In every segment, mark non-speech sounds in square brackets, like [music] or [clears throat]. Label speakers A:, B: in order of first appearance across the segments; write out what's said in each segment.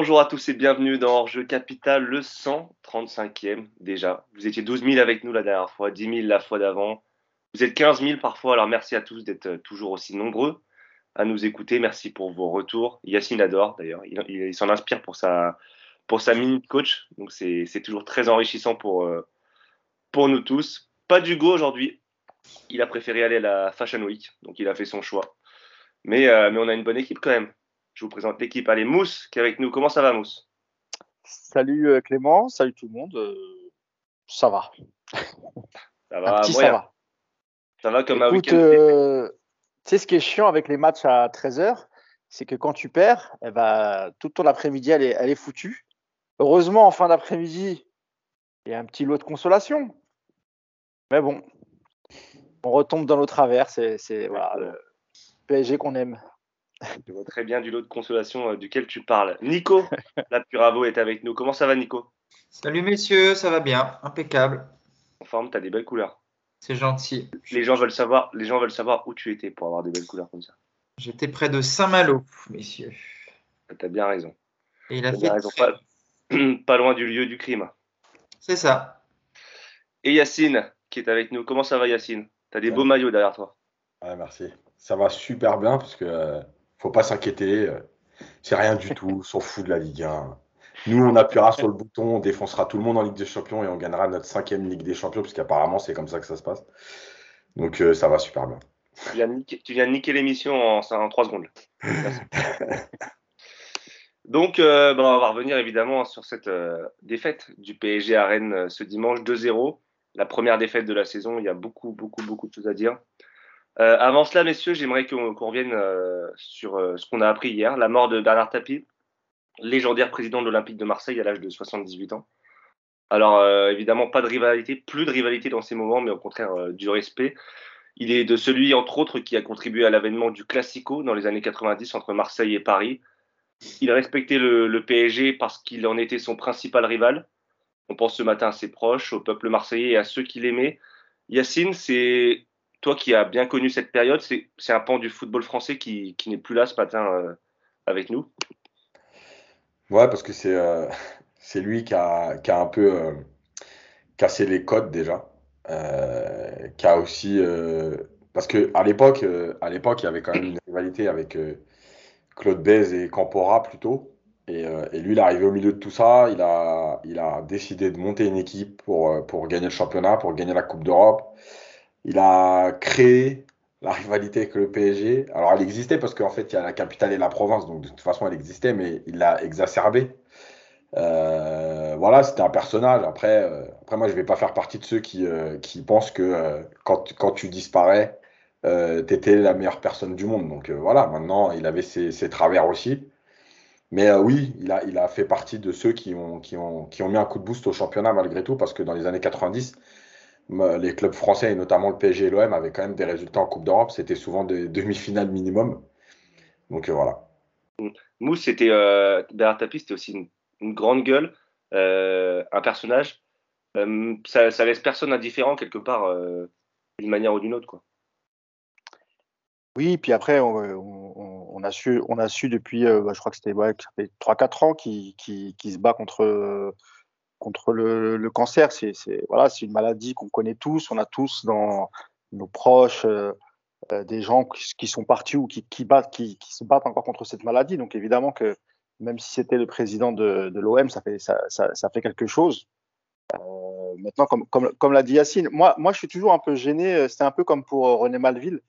A: Bonjour à tous et bienvenue dans Hors-jeu Capital, le 135e déjà. Vous étiez 12 000 avec nous la dernière fois, 10 000 la fois d'avant. Vous êtes 15 000 parfois, alors merci à tous d'être toujours aussi nombreux à nous écouter. Merci pour vos retours. Yacine adore d'ailleurs, il, s'en inspire pour sa, pour sa minute coach, donc c'est toujours très enrichissant pour, euh, pour nous tous. Pas d'Hugo aujourd'hui, il a préféré aller à la Fashion Week, donc il a fait son choix. Mais, euh, mais on a une bonne équipe quand même. Je vous présente l'équipe. Allez, Mousse qui est avec nous. Comment ça va, Mousse?
B: Salut euh, Clément, salut tout le monde. Euh, ça va.
A: Ça va, ça va. Ça va comme un week-end.
B: Euh, tu sais, ce qui est chiant avec les matchs à 13h, c'est que quand tu perds, eh ben, tout ton après-midi, elle est, elle est foutue. Heureusement, en fin d'après-midi, il y a un petit lot de consolation. Mais bon, on retombe dans nos travers. C'est voilà, le PSG qu'on aime. [laughs]
A: Je vois très bien du lot de consolation euh, duquel tu parles. Nico, [laughs] la Puravo est avec nous. Comment ça va, Nico?
C: Salut messieurs, ça va bien, impeccable.
A: En forme, tu as des belles couleurs.
C: C'est gentil.
A: Les gens veulent savoir, les gens veulent savoir où tu étais pour avoir des belles couleurs comme ça.
C: J'étais près de Saint-Malo, messieurs.
A: Tu as bien raison.
C: Et il a fait raison. [clears throat]
A: Pas, loin du lieu du crime.
C: C'est ça.
A: Et Yacine, qui est avec nous. Comment ça va, Yacine? Tu as des beaux maillots derrière toi.
D: Ouais, merci. Ça va super bien parce que euh, faut pas s'inquiéter. Euh, c'est rien du tout. On s'en fout de la Ligue 1. Nous, on appuiera sur le bouton, on défoncera tout le monde en Ligue des Champions et on gagnera notre cinquième Ligue des Champions, puisqu'apparemment, c'est comme ça que ça se passe. Donc, euh, ça va super bien.
A: Tu viens de niquer, l'émission en, en 3 secondes. [laughs] Donc, euh, ben, on va revenir évidemment sur cette défaite du PSG à Rennes ce dimanche 2-0. La première défaite de la saison. Il y a beaucoup, beaucoup, beaucoup de choses à dire. Euh, avant cela, messieurs, j'aimerais qu'on revienne euh, sur euh, ce qu'on a appris hier, la mort de Bernard Tapie, légendaire président de l'Olympique de Marseille à l'âge de 78 ans. Alors, évidemment, pas de rivalité, plus de rivalité dans ces moments, mais au contraire du respect. Il est de celui, entre autres, qui a contribué à l'avènement du Classico dans les années 90 entre Marseille et Paris. Il respectait le, le PSG parce qu'il en était son principal rival. On pense ce matin à ses proches, au peuple marseillais et à ceux qui l'aimaient. Yacine, c'est toi qui as bien connu cette période, c'est un pan du football français qui, n'est plus là ce matin euh, avec nous?
D: Ouais, parce que c'est euh, [laughs] lui qui a, un peu euh, cassé les codes déjà. qui a aussi. parce l'époque, à l'époque, il y avait quand même une rivalité avec Claude Bez et Campora plutôt. Et, lui, il est arrivé au milieu de tout ça. Il a, décidé de monter une équipe pour gagner le championnat, pour gagner la Coupe d'Europe. Il a créé la rivalité avec le PSG. Alors, elle existait parce qu'en fait, il y a la capitale et la province, donc de toute façon, elle existait, mais il l'a exacerbée. Euh, voilà, c'était un personnage. Après, euh, après, moi, je vais pas faire partie de ceux qui, euh, qui pensent que quand, quand, tu disparais, tu étais la meilleure personne du monde. Donc voilà, maintenant, il avait ses, ses travers aussi. Mais oui, il a, il a fait partie de ceux qui ont, qui, ont, qui ont mis un coup de boost au championnat malgré tout, parce que dans les années 90, les clubs français et notamment le PSG et l'OM avaient quand même des résultats en Coupe d'Europe. C'était souvent des demi-finales minimum. Donc euh, voilà.
A: Mousse, c'était euh, Bernard Tapie, c'était aussi une, grande gueule, euh, un personnage. Euh, ça, ça, laisse personne indifférent quelque part, d'une manière ou d'une autre, quoi.
B: Oui, puis après, on, a su, on a su depuis, bah, je crois que c'était ouais, 3-4 ans qu'il se bat contre contre le, cancer. C'est voilà, c'est une maladie qu'on connaît tous. On a tous dans nos proches euh, euh, des gens qui, sont partis ou qui, se battent encore contre cette maladie. Donc évidemment que même si c'était le président de, l'OM, ça fait ça, fait quelque chose. Euh, maintenant, comme, comme, l'a dit Yacine, moi, moi, je suis toujours un peu gêné. C'était un peu comme pour René Malville.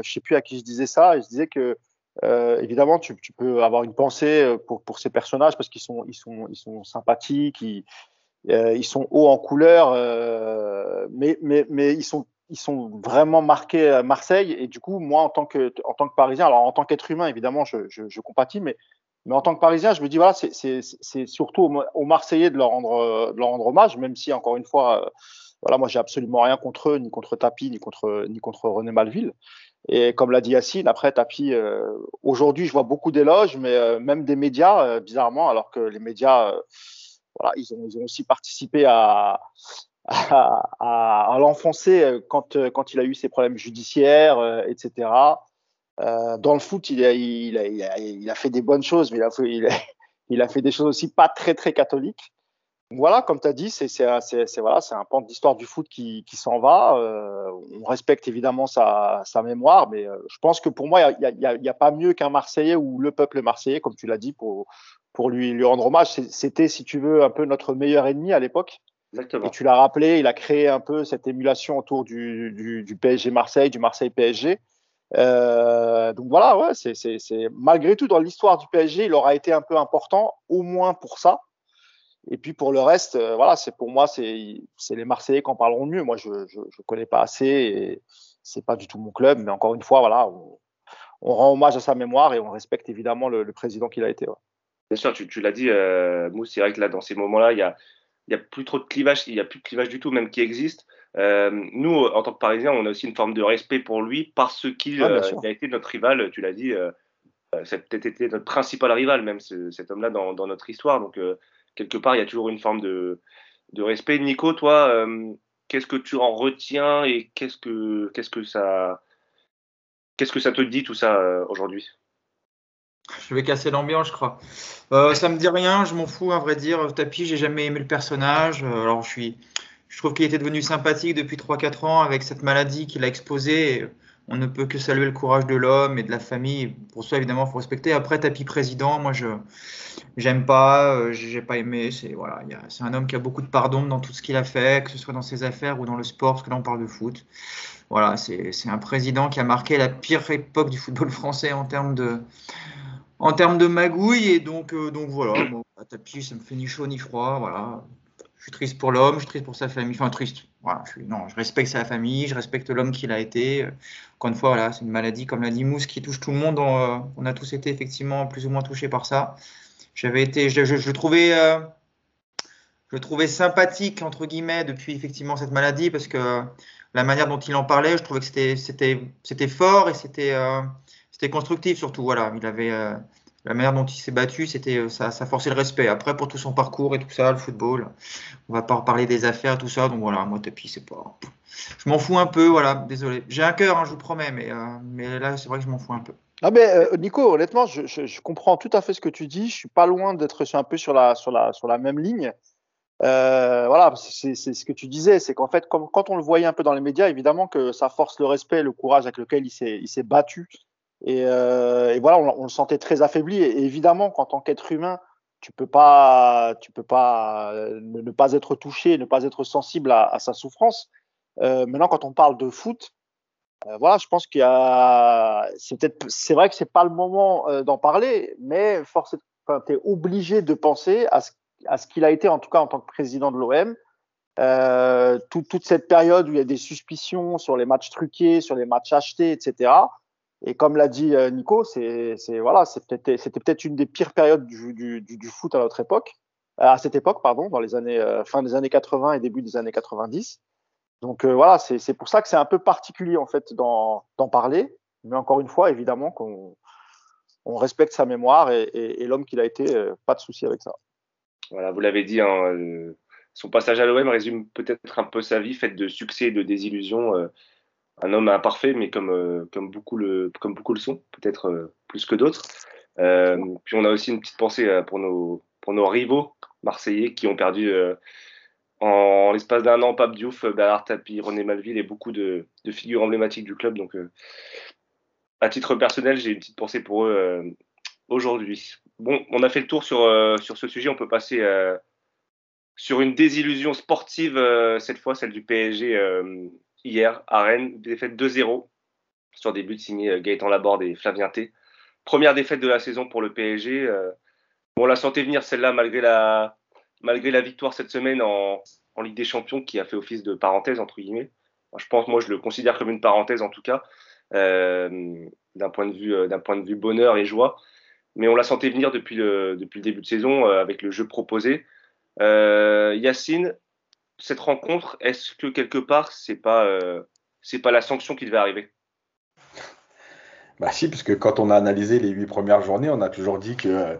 B: je sais plus à qui je disais ça. Je disais que euh, évidemment, tu, peux avoir une pensée pour, pour ces personnages parce qu'ils sont, ils sont, ils sont sympathiques, euh, ils sont hauts en couleur, euh, mais, mais, mais ils sont ils sont vraiment marqués à Marseille. Et du coup, moi, en tant que, en tant que Parisien, alors en tant qu'être humain, évidemment, je, je, je, compatis, mais, mais en tant que Parisien, je me dis, voilà, c'est surtout aux, Marseillais de leur, rendre, de leur rendre hommage, même si, encore une fois, euh, voilà, moi, j'ai absolument rien contre eux, ni contre Tapi, ni contre, ni contre René Malville. Et comme l'a dit Yacine, après Tapi, euh, aujourd'hui, je vois beaucoup d'éloges, mais euh, même des médias, bizarrement, alors que les médias ils ont, aussi participé à, l'enfoncer euh, quand, euh, quand il a eu ses problèmes judiciaires, euh, etc. Dans le foot, il a, fait des bonnes choses, mais il a, fait des choses aussi pas très très catholiques. Voilà, comme tu as dit, c'est un pan de l'histoire du foot qui, s'en va. On respecte évidemment sa, mémoire, mais je pense que pour moi, il n'y a, pas mieux qu'un Marseillais ou le peuple marseillais, comme tu l'as dit, pour lui, lui rendre hommage. C'était, si tu veux, un peu notre meilleur ennemi à l'époque.
A: Exactement.
B: Et tu l'as rappelé, il a créé un peu cette émulation autour du, du, du PSG Marseille, du Marseille PSG. Euh, donc voilà, ouais, c'est malgré tout dans l'histoire du PSG, il aura été un peu important, au moins pour ça. Et puis pour le reste, euh, voilà, c'est pour moi, c'est les Marseillais qui en parleront mieux. Moi, je ne connais pas assez et c'est pas du tout mon club. Mais encore une fois, voilà, on, on, rend hommage à sa mémoire et on respecte évidemment le, le président qu'il a été. Ouais.
A: Bien sûr, tu, tu l'as dit, euh, Mousse, c'est vrai que là, dans ces moments-là, il y a, il y a plus trop de clivage, il y a plus de clivage du tout, même qui existe. Euh, nous, en tant que Parisiens, on a aussi une forme de respect pour lui parce qu'il euh, a été notre rival, tu l'as dit, ça a peut-être été notre principal rival, même ce, cet homme-là, dans, dans, notre histoire. Donc, quelque part, il y a toujours une forme de, de respect. Nico, toi, qu'est-ce que tu en retiens et qu'est-ce que, qu'est-ce que ça, qu'est-ce que ça te dit tout ça aujourd'hui?
C: Je vais casser l'ambiance, je crois. Euh, ça me dit rien, je m'en fous, à vrai dire. Tapi, j'ai jamais aimé le personnage. Alors, je suis, je trouve qu'il était devenu sympathique depuis 3-4 ans avec cette maladie qu'il a exposée. On ne peut que saluer le courage de l'homme et de la famille. Pour ça, évidemment, il faut respecter. Après, Tapi président, moi, je j'aime pas, euh, j'ai pas aimé. C'est voilà, c'est un homme qui a beaucoup de pardon dans tout ce qu'il a fait, que ce soit dans ses affaires ou dans le sport, parce que là, on parle de foot. Voilà, c'est un président qui a marqué la pire époque du football [laughs] français en termes de en termes de magouille. Et donc, euh, voilà, bon, Tapi, ça me fait ni chaud ni froid. Voilà, je suis triste pour l'homme, je suis triste pour sa famille. Enfin, triste. Voilà, je, suis, non, je respecte sa famille, je respecte l'homme qu'il a été. Encore une fois, voilà, c'est une maladie, comme l'a dit Mousse, qui touche tout le monde. On, euh, on, a tous été effectivement plus ou moins touchés par ça. J'avais été, je, je, trouvais, euh, je trouvais sympathique entre guillemets depuis effectivement cette maladie parce que la manière dont il en parlait, je trouvais que c'était, fort et c'était, c'était constructif surtout. Voilà, il avait euh, la manière dont il s'est battu, c'était ça, ça forçait le respect. Après, pour tout son parcours et tout ça, le football, on va pas reparler des affaires, tout ça. Donc voilà, moi, Tapi, c'est pas. Je m'en fous un peu, voilà, désolé. J'ai un cœur, hein, je vous promets, mais, euh, mais là, c'est vrai que je m'en fous un peu.
B: Ah mais euh, Nico, honnêtement, je, je, comprends tout à fait ce que tu dis. Je suis pas loin d'être un peu sur la, sur la, sur la même ligne. Euh, voilà, c'est ce que tu disais, c'est qu'en fait, quand on le voyait un peu dans les médias, évidemment que ça force le respect, le courage avec lequel il s'est battu et, euh, et voilà, on, le sentait très affaibli. Et, évidemment, qu'en tant qu'être humain, tu peux pas, tu peux pas ne, pas être touché, ne pas être sensible à, sa souffrance. Euh, maintenant, quand on parle de foot, euh, voilà, je pense qu'il y a, c'est peut-être, c'est vrai que c'est pas le moment d'en parler, mais force, enfin, t'es obligé de penser à ce, qu'il a été en tout cas en tant que président de l'OM. Tout, toute cette période où il y a des suspicions sur les matchs truqués, sur les matchs achetés, etc. Et comme l'a dit euh, Nico, c'est voilà, c'était peut-être une des pires périodes du, foot à notre époque, à cette époque, pardon, dans les années euh, fin des années 80 et début des années 90. Donc euh, voilà, c'est pour ça que c'est un peu particulier en fait d'en parler. Mais encore une fois, évidemment qu'on on respecte sa mémoire et, l'homme qu'il a été, euh, pas de souci avec ça.
A: Voilà, vous l'avez dit, hein, son passage à l'OM résume peut-être un peu sa vie, faite de succès et de désillusions un homme imparfait, mais comme, euh, beaucoup, le, sont, peut-être euh, plus que d'autres. Euh, puis on a aussi une petite pensée pour nos, rivaux marseillais qui ont perdu en l'espace d'un an Pape Diouf, Bernard Tapie, René Malville et beaucoup de, figures emblématiques du club. Donc, à titre personnel, j'ai une petite pensée pour eux aujourd'hui. Bon, on a fait le tour sur ce sujet. On peut passer sur une désillusion sportive, cette fois, celle du PSG hier à Rennes, défaite 2-0 sur des buts signés Gaëtan Laborde et Flavien T. Première défaite de la saison pour le PSG. Bon, on la sentait venir celle-là malgré la, malgré la victoire cette semaine en, en, Ligue des Champions qui a fait office de parenthèse entre guillemets. Je pense, moi, je le considère comme une parenthèse en tout cas, euh, d'un point de vue, point de vue bonheur et joie. Mais on la sentait venir depuis le, depuis le début de saison euh, avec le jeu proposé. Euh, Yacine, cette rencontre, est-ce que quelque part, c'est pas, euh, c'est pas la sanction qui devait arriver?
D: Bah si, parce que quand on a analysé les huit premières journées, on a toujours dit que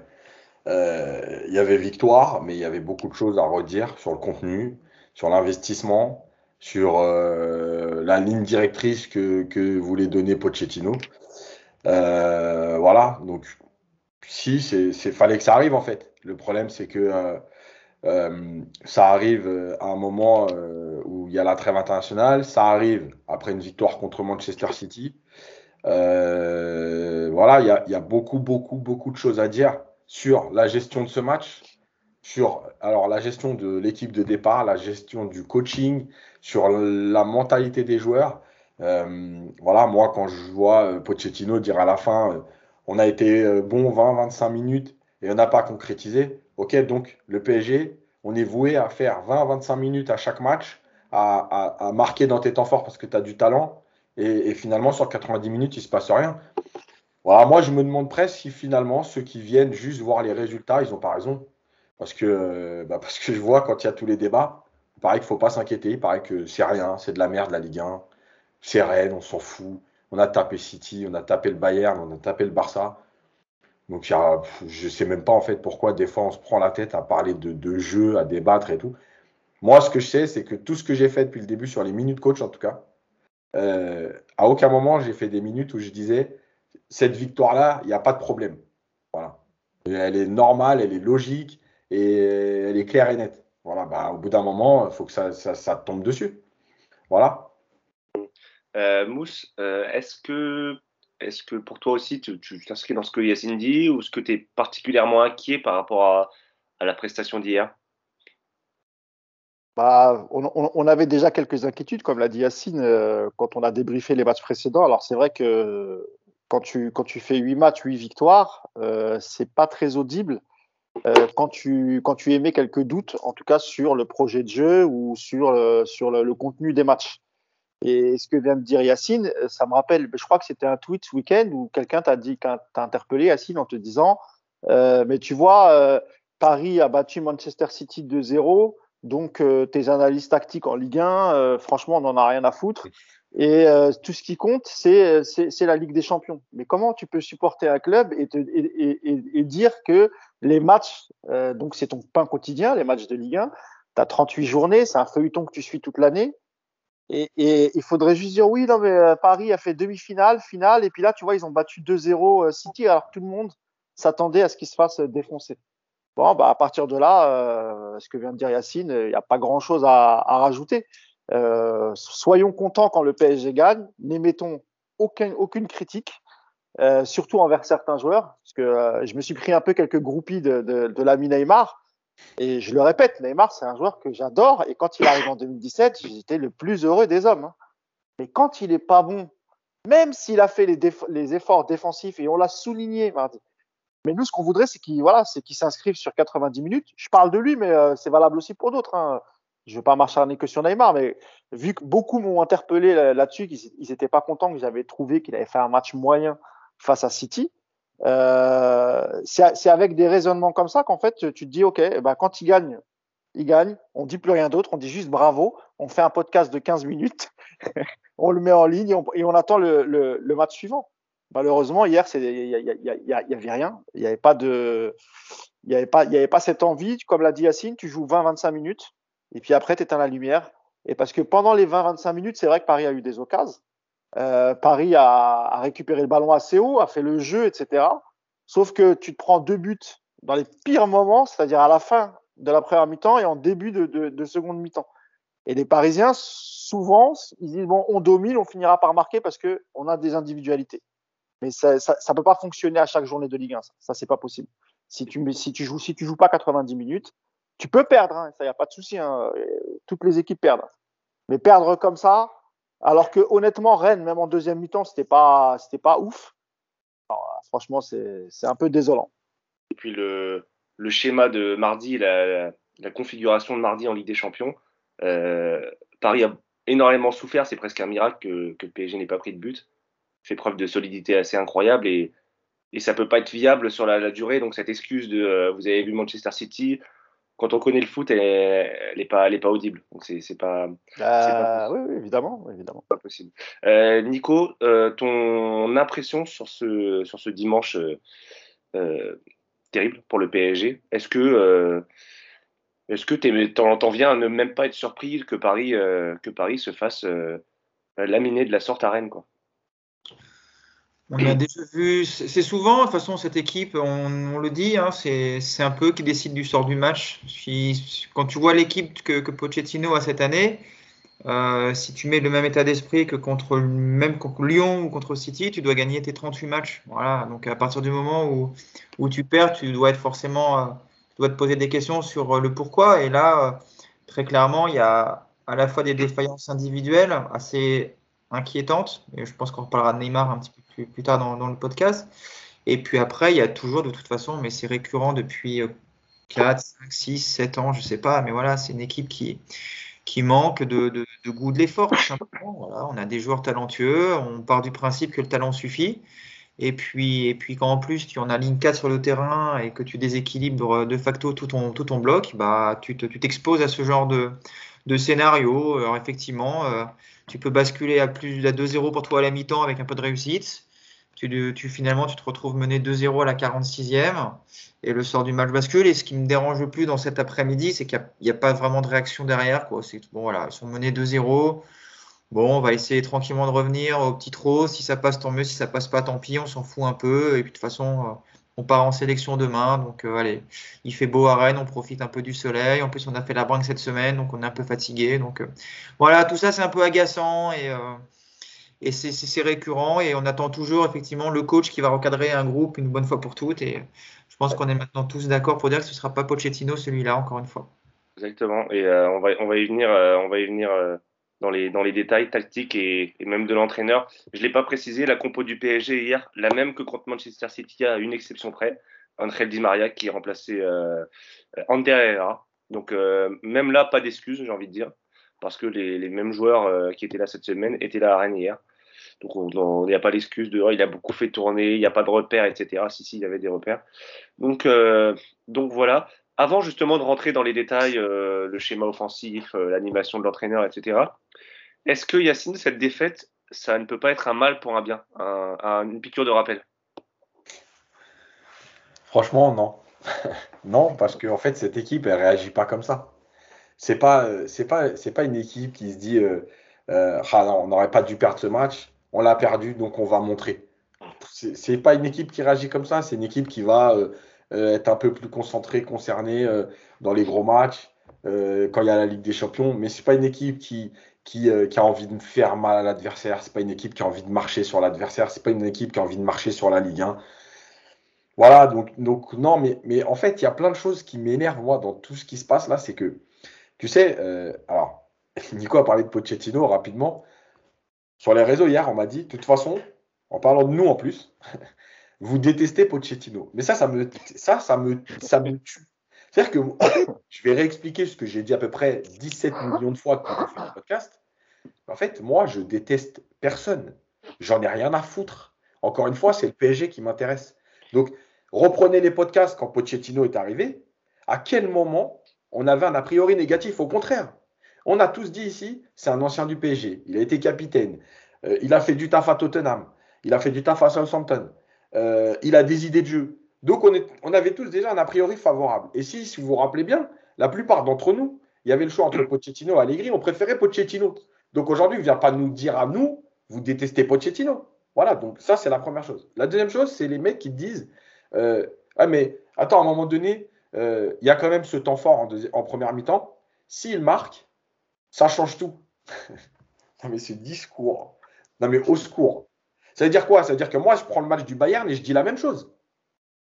D: euh, il y avait victoire, mais il y avait beaucoup de choses à redire sur le contenu, sur l'investissement, sur euh, la ligne directrice que, que voulait donner Pochettino. Voilà, donc si, c'est fallait que ça arrive en fait. Le problème, c'est que ça arrive à un moment où il y a la trêve internationale. Ça arrive après une victoire contre Manchester City. voilà, il y a, y a, beaucoup, beaucoup, beaucoup de choses à dire sur la gestion de ce match, sur alors la gestion de l'équipe de départ, la gestion du coaching, sur la mentalité des joueurs. Euh, voilà, moi quand je vois euh, Pochettino dire à la fin, euh, on a été bon 20-25 minutes et on n'a pas concrétisé. Ok, donc le PSG, on est voué à faire 20-25 minutes à chaque match, à, marquer dans tes temps forts parce que tu as du talent. Et, finalement, sur 90 minutes, il ne se passe rien. Moi, je me demande presque si finalement, ceux qui viennent juste voir les résultats, ils n'ont pas raison. Parce que, bah, parce que je vois quand il y a tous les débats, il paraît qu'il ne faut pas s'inquiéter. Il paraît que c'est rien, c'est de la merde la Ligue 1. C'est Rennes, on s'en fout. On a tapé City, on a tapé le Bayern, on a tapé le Barça. Donc je ne sais même pas en fait pourquoi des fois on se prend la tête à parler de, de jeu, à débattre et tout. Moi, ce que je sais, c'est que tout ce que j'ai fait depuis le début sur les minutes coach en tout cas, euh, à aucun moment j'ai fait des minutes où je disais cette victoire-là, il n'y a pas de problème. Voilà. Elle est normale, elle est logique et elle est claire et nette. Voilà, bah, au bout d'un moment, il faut que ça, ça, tombe dessus. Voilà.
A: Euh, Mousse, euh, est-ce que, est que pour toi aussi, tu t'inscris dans ce que Yacine dit ou est-ce que tu es particulièrement inquiet par rapport à, à la prestation d'hier?
B: Bah, on, avait déjà quelques inquiétudes, comme l'a dit Yacine, euh, quand on a débriefé les matchs précédents. Alors c'est vrai que quand tu, quand tu fais 8 matchs, 8 victoires, euh, c'est pas très audible. Euh, quand, tu, quand tu émets quelques doutes, en tout cas sur le projet de jeu ou sur, euh, sur le, contenu des matchs. Et ce que vient de dire Yacine, ça me rappelle, je crois que c'était un tweet ce week-end où quelqu'un t'a dit, t'a interpellé Yacine en te disant, euh, mais tu vois, Paris a battu Manchester City 2-0, donc tes analyses tactiques en Ligue 1, franchement, on n'en a rien à foutre. Et euh, tout ce qui compte, c'est la Ligue des Champions. Mais comment tu peux supporter un club et, et, dire que les matchs, euh, donc c'est ton pain quotidien, les matchs de Ligue 1, tu as 38 journées, c'est un feuilleton que tu suis toute l'année. Et, il faudrait juste dire oui, non, mais euh, Paris a fait demi-finale, finale, et puis là, tu vois, ils ont battu 2-0 City, alors que tout le monde s'attendait à ce qu'ils se fasse défoncer. Bon, bah, à partir de là, ce que vient de dire Yacine, il n'y a pas grand-chose à, à rajouter. Euh, soyons contents quand le PSG gagne, n'émettons aucun, aucune critique, euh, surtout envers certains joueurs, parce que euh, je me suis pris un peu quelques groupies de, de, de l'ami Neymar. Et je le répète, Neymar, c'est un joueur que j'adore. Et quand il arrive en 2017, j'étais le plus heureux des hommes. Hein. Mais quand il est pas bon, même s'il a fait les, efforts défensifs, et on l'a souligné mardi, mais nous, ce qu'on voudrait, c'est qu'il voilà, s'inscrive sur 90 minutes. Je parle de lui, mais euh, c'est valable aussi pour d'autres. Hein je ne veux pas m'acharner que sur Neymar, mais vu que beaucoup m'ont interpellé là-dessus, qu'ils n'étaient pas contents que j'avais trouvé qu'il avait fait un match moyen face à City, euh, c'est avec des raisonnements comme ça qu'en fait, tu te dis, OK, eh ben, quand il gagne, il gagne, on dit plus rien d'autre, on dit juste bravo, on fait un podcast de 15 minutes, [laughs] on le met en ligne et on, attend le, match suivant. Malheureusement, hier, il n'y avait rien, il n'y avait pas de... Il pas, avait pas cette envie, comme l'a dit Yacine, tu joues 20-25 minutes, et puis après, tu éteins la lumière. Et parce que pendant les 20-25 minutes, c'est vrai que Paris a eu des occasions. Euh, Paris a, récupéré le ballon assez haut, a fait le jeu, etc. Sauf que tu te prends deux buts dans les pires moments, c'est-à-dire à la fin de la première mi-temps et en début de, de, de seconde mi-temps. Et les Parisiens, souvent, ils disent bon, on domine, on finira par marquer parce que on a des individualités. Mais ça, ça, ça peut pas fonctionner à chaque journée de Ligue 1. Ça, ça c'est pas possible. Si tu, si tu joues, si tu joues pas 90 minutes, tu peux perdre, hein, ça a pas de souci. Hein, toutes les équipes perdent. Mais perdre comme ça, alors que honnêtement Rennes, même en deuxième mi-temps, c'était pas, c'était pas ouf. franchement, c'est, c'est un peu désolant.
A: Et puis le, le schéma de mardi, la, la, configuration de mardi en Ligue des Champions, euh, Paris a énormément souffert. C'est presque un miracle que, le PSG n'ait pas pris de but. Fait preuve de solidité assez incroyable et, et ça peut pas être viable sur la, la durée. Donc cette excuse de, euh, vous avez vu Manchester City, quand on connaît le foot, elle n'est pas, pas audible. Donc, c'est pas,
B: pas oui, oui, évidemment. évidemment.
A: Pas possible. Euh, Nico, euh, ton impression sur ce, sur ce dimanche euh, terrible pour le PSG Est-ce que est-ce que t'en viens à ne même pas être surpris que Paris, que Paris se fasse laminer de la sorte à Rennes quoi?
C: On a déjà vu, c'est souvent, de toute façon, cette équipe, on, le dit, hein, c'est un peu qui décide du sort du match. quand tu vois l'équipe que, Pochettino a cette année, euh, si tu mets le même état d'esprit que contre Lyon ou contre City, tu dois gagner tes 38 matchs. Donc à partir du moment où, tu perds, tu dois être forcément, euh, tu dois te poser des questions sur le pourquoi. Et là, très clairement, il y a à la fois des défaillances individuelles assez inquiétantes. Et je pense qu'on reparlera de Neymar un petit peu plus, tard dans, le podcast. Et puis après, il y a toujours, de toute façon, mais c'est récurrent depuis 4, 5, 6, 7 ans, je ne sais pas, mais voilà, c'est une équipe qui, qui manque de, de, goût de l'effort. Voilà, on a des joueurs talentueux, on part du principe que le talent suffit. Et puis, et puis quand en plus tu en as ligne 4 sur le terrain et que tu déséquilibres de facto tout ton, tout ton bloc, bah, tu t'exposes te, à ce genre de, de scénario. Alors effectivement, euh, tu peux basculer à plus à 2-0 pour toi à la mi-temps avec un peu de réussite. Tu, finalement, tu te retrouves mené 2-0 à la 46e et le sort du match bascule. Et ce qui me dérange le plus dans cet après-midi, c'est qu'il n'y a, pas vraiment de réaction derrière. Quoi. Bon, voilà, ils sont menés 2-0. Bon, on va essayer tranquillement de revenir au petit trot. Si ça passe, tant mieux. Si ça passe pas, tant pis. On s'en fout un peu. Et puis de toute façon, euh, on part en sélection demain, donc euh, allez, il fait beau à Rennes, on profite un peu du soleil. En plus, on a fait la brinque cette semaine, donc on est un peu fatigué. Donc euh, voilà, tout ça c'est un peu agaçant et, euh, c'est récurrent. Et on attend toujours effectivement le coach qui va recadrer un groupe une bonne fois pour toutes. Et je pense qu'on est maintenant tous d'accord pour dire que ce ne sera pas Pochettino celui-là, encore une fois.
A: Exactement. Et on va y venir. on va y venir dans les, dans les détails tactiques et, même de l'entraîneur. Je ne l'ai pas précisé, la compo du PSG hier, la même que contre Manchester City, à une exception près. André Di Maria qui a remplacé euh, Ander Donc euh, même là, pas d'excuses, j'ai envie de dire, parce que les, les mêmes joueurs euh, qui étaient là cette semaine étaient là à Rennes hier. Donc il n'y a pas d'excuse de oh, il a beaucoup fait tourner, il n'y a pas de repères, etc. Si, si, il y avait des repères. Donc, euh, donc voilà. Avant justement de rentrer dans les détails, euh, le schéma offensif, euh, l'animation de l'entraîneur, etc., est-ce que Yacine, cette défaite, ça ne peut pas être un mal pour un bien, une piqûre de rappel?
D: Franchement, non. [laughs] non, parce qu'en en fait, cette équipe, elle réagit pas comme ça. C'est pas, c'est pas, c'est pas une équipe qui se dit, euh, ah non, on n'aurait pas dû perdre ce match, on l'a perdu, donc on va montrer. C'est pas une équipe qui réagit comme ça, c'est une équipe qui va euh, être un peu plus concentré, concerné euh, dans les gros matchs, euh, quand il y a la Ligue des Champions. Mais c'est pas une équipe qui, qui, a envie de faire mal à l'adversaire. C'est pas une équipe qui a envie de marcher sur l'adversaire. C'est pas une équipe qui a envie de marcher sur la Ligue 1. Voilà, donc, donc non, mais, mais en fait, il y a plein de choses qui m'énervent, moi, dans tout ce qui se passe là. C'est que, tu sais, alors, [laughs] Nico a parlé de Pochettino rapidement. Sur les réseaux hier, on m'a dit, de toute façon, en parlant de nous en plus, [laughs] vous détestez Pochettino. Mais ça, ça me, ça, ça me, ça me tue. C'est-à-dire que je vais réexpliquer ce que j'ai dit à peu près 17 millions de fois quand on fait le podcast. En fait, moi, je déteste personne. J'en ai rien à foutre. Encore une fois, c'est le PSG qui m'intéresse. Donc, reprenez les podcasts quand Pochettino est arrivé. À quel moment on avait un a priori négatif? Au contraire, on a tous dit ici, c'est un ancien du PSG. Il a été capitaine. Euh, il a fait du taf à Tottenham. Il a fait du taf à Southampton. Euh, il a des idées de jeu. Donc on, avait tous déjà un a priori favorable. Et si, si vous vous rappelez bien, la plupart d'entre nous, il y avait le choix entre Pochettino et Allegri, on préférait Pochettino. Donc aujourd'hui, il ne vient pas nous dire à nous, vous détestez Pochettino. Voilà, donc ça c'est la première chose. La deuxième chose, c'est les mecs qui disent, euh, ah mais attends, à un moment donné, euh, il y a quand même ce temps fort en, première mi-temps. S'il marque, ça change tout. [laughs] non mais ce discours, non mais au secours. Ça veut dire quoi? Ça veut dire que moi, je prends le match du Bayern et je dis la même chose.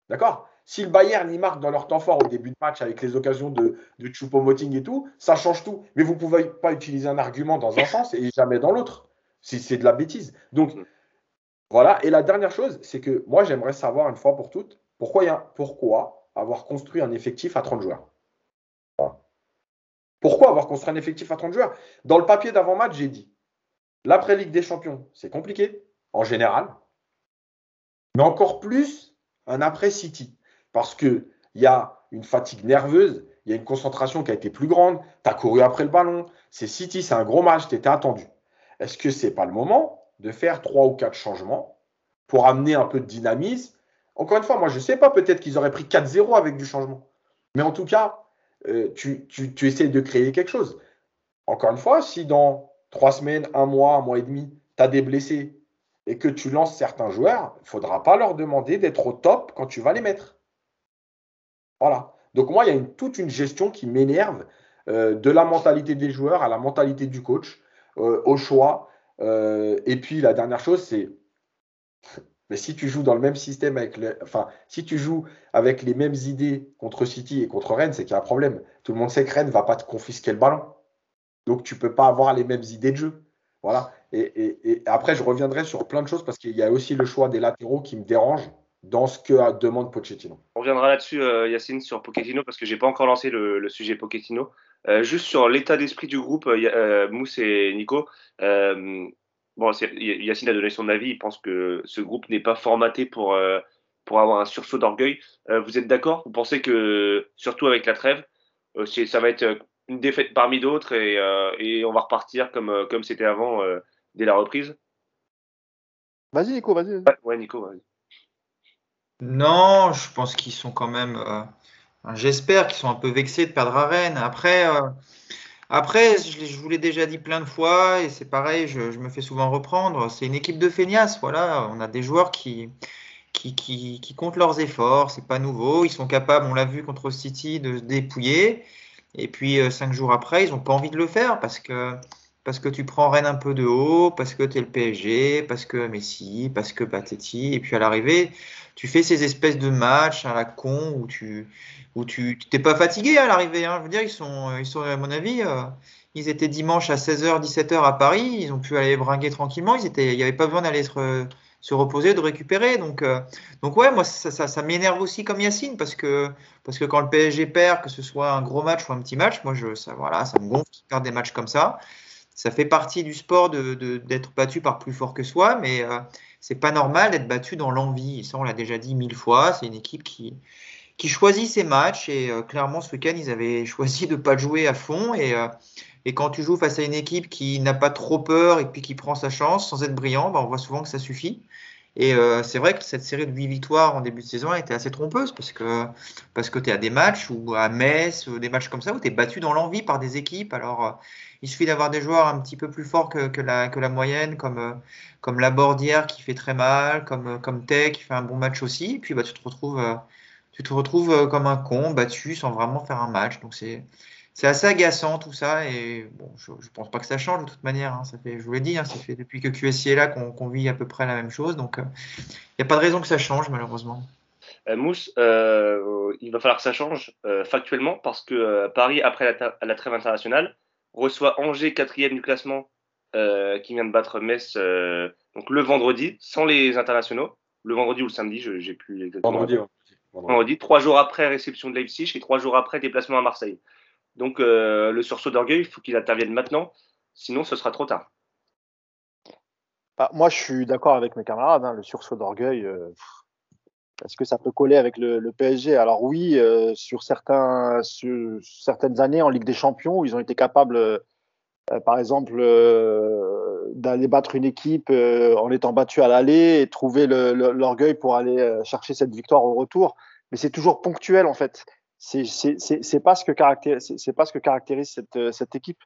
D: D'accord? Si le Bayern y marque dans leur temps fort au début de match avec les occasions de, de Choupo-Moting et tout, ça change tout. Mais vous ne pouvez pas utiliser un argument dans un [laughs] sens et jamais dans l'autre. C'est de la bêtise. Donc, voilà. Et la dernière chose, c'est que moi, j'aimerais savoir une fois pour toutes pourquoi, y a, pourquoi avoir construit un effectif à 30 joueurs? Pourquoi avoir construit un effectif à 30 joueurs? Dans le papier d'avant-match, j'ai dit l'après-Ligue des Champions, c'est compliqué en général, mais encore plus un après City, parce qu'il y a une fatigue nerveuse, il y a une concentration qui a été plus grande, tu as couru après le ballon, c'est City, c'est un gros match, tu étais attendu. Est-ce que ce n'est pas le moment de faire trois ou quatre changements pour amener un peu de dynamisme? Encore une fois, moi je ne sais pas, peut-être qu'ils auraient pris 4-0 avec du changement. Mais en tout cas, euh, tu, tu, tu essaies de créer quelque chose. Encore une fois, si dans trois semaines, un mois, un mois et demi, tu as des blessés et que tu lances certains joueurs, il ne faudra pas leur demander d'être au top quand tu vas les mettre. Voilà. Donc moi, il y a toute une gestion qui m'énerve euh, de la mentalité des joueurs à la mentalité du coach, euh, au choix. Euh, et puis la dernière chose, c'est [laughs] mais si tu joues dans le même système avec les, enfin, si tu joues avec les mêmes idées contre City et contre Rennes, c'est qu'il y a un problème. Tout le monde sait que Rennes ne va pas te confisquer le ballon. Donc tu ne peux pas avoir les mêmes idées de jeu. Voilà. Et, après, je reviendrai sur plein de choses parce qu'il y a aussi le choix des latéraux qui me dérange dans ce que demande Pochettino.
A: On reviendra là-dessus, euh, Yacine, sur Pochettino, parce que je n'ai pas encore lancé le, sujet Pochettino. Euh, juste sur l'état d'esprit du groupe, euh, Mousse et Nico. bon, Yacine a donné son avis. Il pense que ce groupe n'est pas formaté pour, pour avoir un sursaut d'orgueil. vous êtes d'accord? Vous pensez que, surtout avec la trêve, ça va être une défaite parmi d'autres et, on va repartir comme comme c'était avant dès la reprise
B: Vas-y, Nico, vas-y.
A: ouais, Nico, vas-y.
C: Non, je pense qu'ils sont quand même. Euh, j'espère qu'ils sont un peu vexés de perdre à Rennes. Après, euh, après je, vous l'ai déjà dit plein de fois, et c'est pareil, je, me fais souvent reprendre. C'est une équipe de feignasses. Voilà, on a des joueurs qui, qui, qui, comptent leurs efforts. C'est pas nouveau. Ils sont capables, on l'a vu contre City, de se dépouiller. Et puis, euh, cinq jours après, ils n'ont pas envie de le faire parce que parce que tu prends Rennes un peu de haut, parce que tu es le PSG, parce que Messi, parce que Patetti, et puis à l'arrivée, tu fais ces espèces de matchs à la con où tu où tu t'es pas fatigué à l'arrivée. Hein. Je veux dire, ils sont, ils sont à mon avis, euh, ils étaient dimanche à 16h, 17h à Paris, ils ont pu aller bringuer tranquillement, ils étaient, il n'y avait pas besoin d'aller se, se, reposer, de récupérer. Donc, euh, donc ouais, moi ça, ça, ça m'énerve aussi comme Yacine parce que parce que quand le PSG perd, que ce soit un gros match ou un petit match, moi je ça voilà, ça me gonfle de faire des matchs comme ça ça fait partie du sport d'être de, battu par plus fort que soi, mais euh, c'est pas normal d'être battu dans l'envie. Ça, on l'a déjà dit mille fois. C'est une équipe qui, qui choisit ses matchs et euh, clairement ce week-end ils avaient [laughs] choisi de pas jouer à fond et, euh, et quand tu joues face à une équipe qui n'a pas trop peur et puis qui prend sa chance sans être brillant, bah, on voit souvent que ça suffit. Et euh, c'est vrai que cette série de 8 victoires en début de saison a été assez trompeuse parce que, parce que tu es à des matchs ou à Metz, des matchs comme ça où tu es battu dans l'envie par des équipes. Alors, il suffit d'avoir des joueurs un petit peu plus forts que, que, la, moyenne, comme, euh, comme la Bordière qui fait très mal, comme, euh, comme Tech qui fait un bon match aussi. Et puis bah, tu te retrouves, euh, tu te retrouves comme un con, battu sans vraiment faire un match. Donc c'est, c'est assez agaçant tout ça. Et bon, je ne pense pas que ça change de toute manière. Hein. Ça fait, je vous l'ai dit, hein, ça fait depuis que QSI est là qu'on, vit à peu près la même chose. Donc il n'y a pas de raison que ça change malheureusement.
A: Mousse, il va falloir que ça change factuellement parce que Paris, après la, la trêve internationale, reçoit Angers, quatrième du classement, euh, qui vient de battre Metz euh, donc le vendredi, sans les internationaux. Le vendredi ou le samedi, je j'ai plus exactement.
D: Vendredi,
A: vendredi. Trois jours après réception de Leipzig et trois jours après déplacement à Marseille. Donc euh, le sursaut d'orgueil, il faut qu'il intervienne maintenant, sinon ce sera trop tard.
B: Bah, moi, je suis d'accord avec mes camarades. Hein, le sursaut d'orgueil, est-ce que ça peut coller avec le, PSG Alors oui, euh, sur, certaines années en Ligue des Champions, ils ont été capables, euh, par exemple, euh, d'aller battre une équipe en étant battu à l'aller et trouver l'orgueil pour aller chercher cette victoire au retour. Mais c'est toujours ponctuel en fait. C'est pas ce que caractérise c'est pas ce que caractérise cette, cette équipe.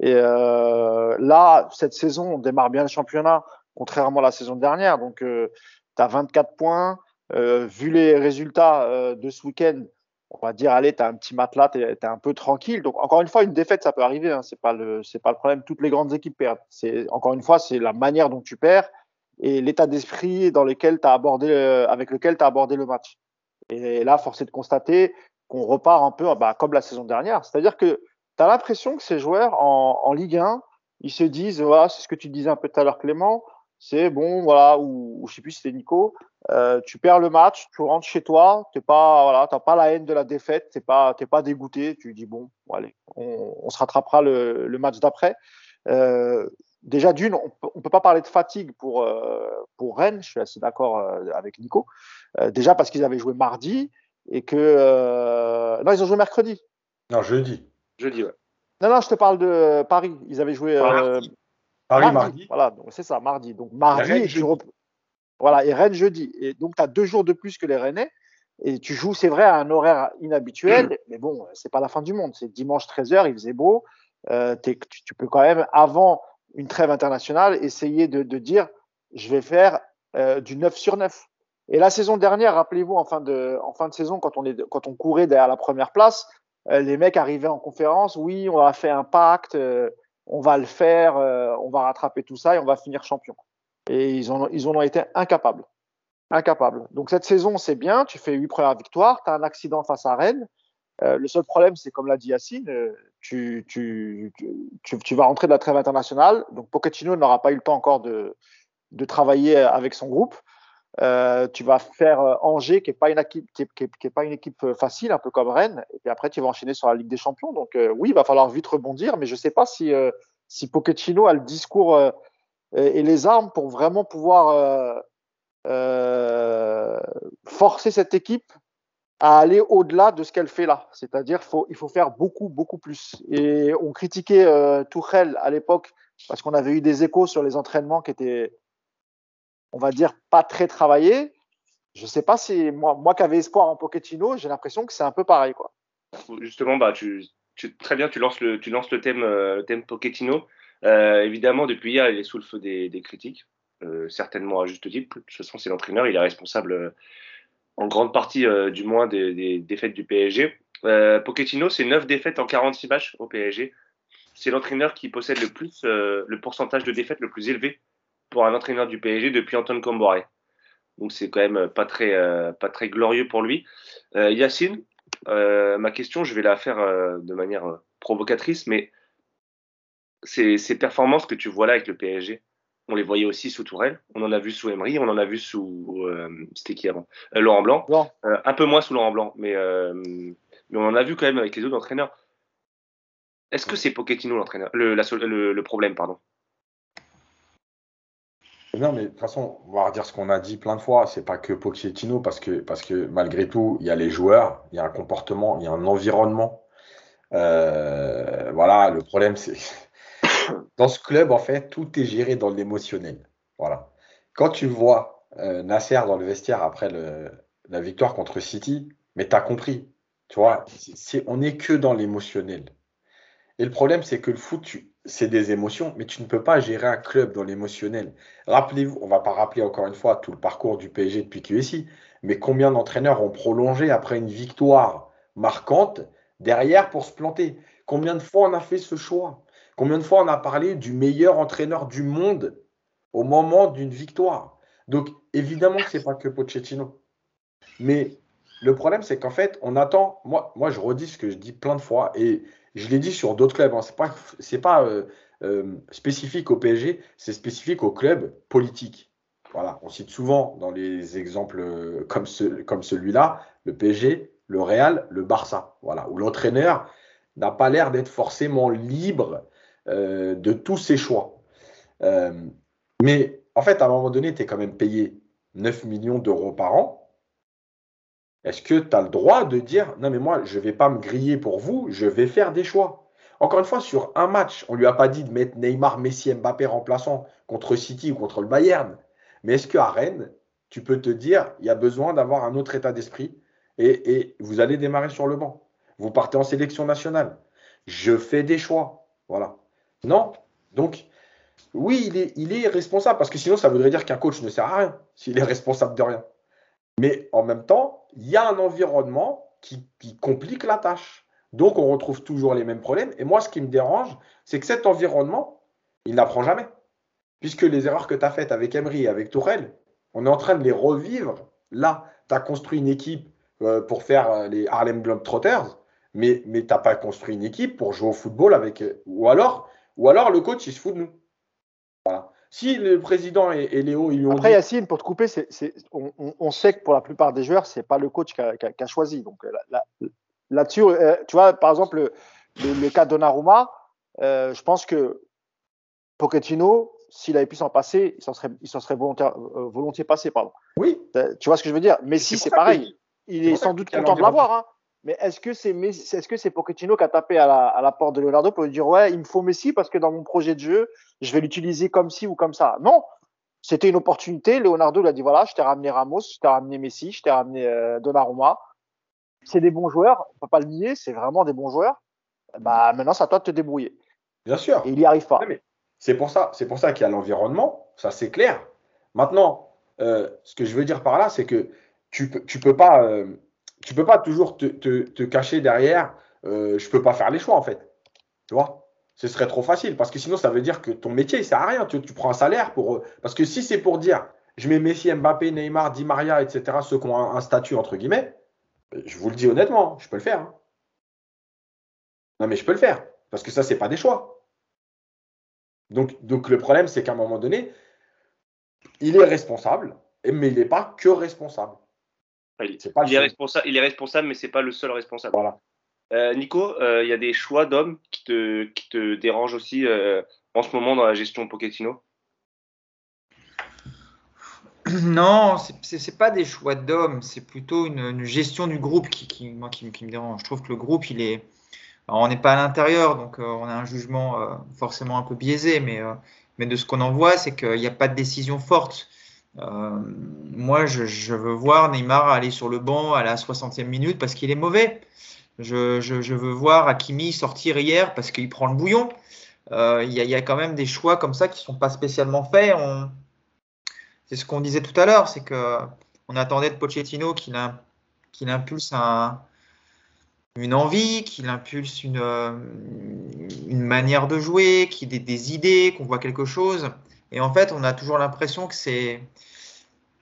B: Et là, cette saison, on démarre bien le championnat, contrairement à la saison dernière. Donc, tu as 24 points. Euh, vu les résultats euh, de ce week-end, on va dire, allez, tu as un petit matelas, tu es, un peu tranquille. Donc, encore une fois, une défaite, ça peut arriver. Hein, c'est pas le, c'est pas le problème. Toutes les grandes équipes perdent. C'est encore une fois, c'est la manière dont tu perds et l'état d'esprit dans lequel as abordé, euh, avec lequel tu as abordé le match. Et là, force est de constater qu'on repart un peu bah, comme la saison dernière. C'est-à-dire que tu as l'impression que ces joueurs en, Ligue 1, ils se disent, voilà, c'est ce que tu disais un peu tout à l'heure, Clément, c'est bon, voilà, ou, ou je sais plus si c'était Nico, euh, tu perds le match, tu rentres chez toi, t'es pas, voilà, pas la haine de la défaite, t'es pas, pas dégoûté, tu dis bon, allez, on, se rattrapera le, match d'après. Euh, déjà d'une, on, on peut pas parler de fatigue pour euh, pour Rennes, je suis assez d'accord avec Nico. Déjà parce qu'ils avaient joué mardi et que non, ils ont joué mercredi.
D: Non, jeudi.
A: Jeudi, ouais.
B: Non, non, je te parle de Paris. Ils avaient joué.
D: Paris, mardi.
B: Voilà, c'est ça, mardi. Donc mardi, tu voilà, et Rennes jeudi. Et donc tu as deux jours de plus que les Rennais. Et tu joues, c'est vrai, à un horaire inhabituel, mmh. mais bon, c'est pas la fin du monde. C'est dimanche 13h, il faisait beau. Euh, tu, tu, peux quand même, avant une trêve internationale, essayer de, de dire je vais faire euh, du 9 sur 9. Et la saison dernière, rappelez-vous, en fin de, saison, quand on, courait derrière la première place, euh, les mecs arrivaient en conférence, oui, on a fait un pacte, euh, on va le faire, on va rattraper tout ça et on va finir champion. Et ils, en ont été incapables. Incapables. Donc cette saison, c'est bien, tu fais huit premières victoires, tu as un accident face à Rennes. le seul problème, c'est comme l'a dit Yacine, tu, vas rentrer de la trêve internationale. Donc Pochettino n'aura pas eu le temps encore de travailler avec son groupe. Euh, tu vas faire euh, Angers, qui n'est pas une équipe, qui est, pas une équipe euh, facile, un peu comme Rennes. Et puis après, tu vas enchaîner sur la Ligue des Champions. Donc oui, il va falloir vite rebondir, mais je sais pas si si Pochettino a le discours et les armes pour vraiment pouvoir forcer cette équipe à aller au-delà de ce qu'elle fait là. C'est-à-dire, faut, il faut faire beaucoup, beaucoup plus. Et on critiquait euh, Tourelle à l'époque parce qu'on avait eu des échos sur les entraînements qui étaient on va dire, pas très travaillé. Je sais pas si moi, moi qui avais espoir en Pochettino, j'ai l'impression que c'est un peu pareil. Quoi.
A: Justement, bah, très bien, tu lances le, thème, euh. Euh, évidemment, depuis hier, il est sous le feu des, critiques, euh, certainement à juste titre. De toute façon, c'est l'entraîneur, il est responsable euh, en grande partie, du moins, des, des, défaites du PSG. Pochettino, c'est 9 défaites en 46 matchs au PSG. C'est l'entraîneur qui possède le plus, le pourcentage de défaites le plus élevé pour un entraîneur du PSG depuis Antoine Comboré. Donc c'est quand même pas très, euh, pas très glorieux pour lui. Euh, Yacine, euh, ma question, je vais la faire de manière provocatrice, mais ces, ces, performances que tu vois là avec le PSG, on les voyait aussi sous Tourelle, on en a vu sous Emery, on en a vu sous c'était qui avant? Laurent Blanc, un peu moins sous Laurent Blanc, mais, mais on en a vu quand même avec les autres entraîneurs. Est-ce que c'est Pochettino l'entraîneur, le, le problème, pardon?
D: Non, mais de toute façon, on va redire ce qu'on a dit plein de fois. C'est pas que Pochettino, parce que, parce que malgré tout, il y a les joueurs, il y a un comportement, il y a un environnement. Euh, voilà, le problème, c'est [coughs] dans ce club, en fait, tout est géré dans l'émotionnel. Voilà. Quand tu vois euh, Nasser dans le vestiaire après la victoire contre City, mais tu as compris. Tu vois, on n'est que dans l'émotionnel. Et le problème, c'est que le foot, tu, c'est des émotions, mais tu ne peux pas gérer un club dans l'émotionnel. Rappelez-vous, on ne va pas rappeler encore une fois tout le parcours du PSG depuis QSI, mais combien d'entraîneurs ont prolongé après une victoire marquante derrière pour se planter? Combien de fois on a fait ce choix? Combien de fois on a parlé du meilleur entraîneur du monde au moment d'une victoire? Donc évidemment que ce n'est pas que Pochettino. Mais le problème, c'est qu'en fait, on attend. Moi, je redis ce que je dis plein de fois, et je l'ai dit sur d'autres clubs, hein. ce n'est pas, c'est pas euh, euh, spécifique au PSG, c'est spécifique aux clubs politiques. Voilà, on cite souvent dans les exemples euh, comme, ce, comme celui-là, le PSG, le Real, le Barça, voilà, où l'entraîneur n'a pas l'air d'être forcément libre de tous ses choix. mais en fait, à un moment donné, tu es quand même payé 9 millions d'euros par an est-ce que tu as le droit de dire non mais moi je ne vais pas me griller pour vous, je vais faire des choix Encore une fois, sur un match, on ne lui a pas dit de mettre Neymar, Messi, Mbappé remplaçant contre City ou contre le Bayern. Mais est-ce qu'à Rennes, tu peux te dire il y a besoin d'avoir un autre état d'esprit et, vous allez démarrer sur le banc Vous partez en sélection nationale. Je fais des choix. Voilà. Non? Donc, oui, il est, il est responsable parce que sinon, ça voudrait dire qu'un coach ne sert à rien s'il est responsable de rien. Mais en même temps, il y a un environnement qui, complique la tâche. Donc, on retrouve toujours les mêmes problèmes. Et moi, ce qui me dérange, c'est que cet environnement, il n'apprend jamais. Puisque les erreurs que tu as faites avec Emery et avec Tourelle, on est en train de les revivre. Là, tu as construit une équipe euh, pour faire euh, les Harlem Globetrotters, mais, mais tu n'as pas construit une équipe pour jouer au football avec. Euh, ou alors, ou alors le coach, il se fout de nous. Si le président et, Léo, ils ont
B: Après, Yacine, pour te couper, on, sait que pour la plupart des joueurs, c'est pas le coach qui a, choisi. Donc là-dessus, euh, tu vois, par exemple, le, cas de Donnarumma, euh, je pense que Pochettino, s'il avait pu s'en passer, il s'en serait, il serait euh, volontiers passé. Pardon.
D: Oui.
B: Tu vois ce que je veux dire? Mais si c'est pareil. Il est sans doute content de l'avoir. Hein. Mais est-ce que c'est est-ce que c'est Pochettino qui a tapé à la, à la, porte de Leonardo pour lui dire ouais il me faut Messi parce que dans mon projet de jeu je vais l'utiliser comme ci ou comme ça? Non, c'était une opportunité. Leonardo lui a dit voilà je t'ai ramené Ramos, je t'ai ramené Messi, je t'ai ramené euh, Donnarumma. C'est des bons joueurs, on peut pas le nier, c'est vraiment des bons joueurs. Bah maintenant c'est à toi de te débrouiller.
D: Bien sûr.
B: Et il y arrive pas.
D: C'est pour ça, c'est pour ça qu'il y a l'environnement, ça c'est clair. Maintenant, euh, ce que je veux dire par là, c'est que tu peux, tu peux pas, euh, tu peux pas toujours te, cacher derrière. Euh, je peux pas faire les choix en fait. Tu vois? Ce serait trop facile parce que sinon ça veut dire que ton métier il sert à rien. Tu, prends un salaire pour. Parce que si c'est pour dire, je mets Messi, Mbappé, Neymar, Di Maria, etc. Ceux qui ont un, statut entre guillemets, je vous le dis honnêtement, je peux le faire. Hein. Non mais je peux le faire parce que ça c'est pas des choix. Donc, donc le problème c'est qu'à un moment donné, il est responsable, mais il n'est pas que responsable.
A: Il, est, pas il est, responsable, il est responsable, mais c'est pas le seul responsable.
D: Voilà.
A: Euh, Nico, euh, il y a des choix d'hommes qui te, qui te dérangent aussi euh, en ce moment dans la gestion Pochettino? [clears throat]
C: Non, ce n'est pas des choix d'hommes, c'est plutôt une, une, gestion du groupe qui, qui, moi, qui, qui, me dérange. Je trouve que le groupe, il est. Alors, on n'est pas à l'intérieur, donc euh, on a un jugement euh, forcément un peu biaisé, mais euh, mais de ce qu'on en voit, c'est qu'il n'y a pas de décision forte. Euh, moi, je, veux voir Neymar aller sur le banc à la 60e minute parce qu'il est mauvais. Je, veux voir Hakimi sortir hier parce qu'il prend le bouillon. Euh, il y, a, quand même des choix comme ça qui ne sont pas spécialement faits. C'est ce qu'on disait tout à l'heure, c'est que on attendait de Pochettino qu'il qu impulse un, une envie, qu'il impulse une, euh, une manière de jouer, qu'il ait des idées, qu'on voit quelque chose. Et en fait, on a toujours l'impression que c'est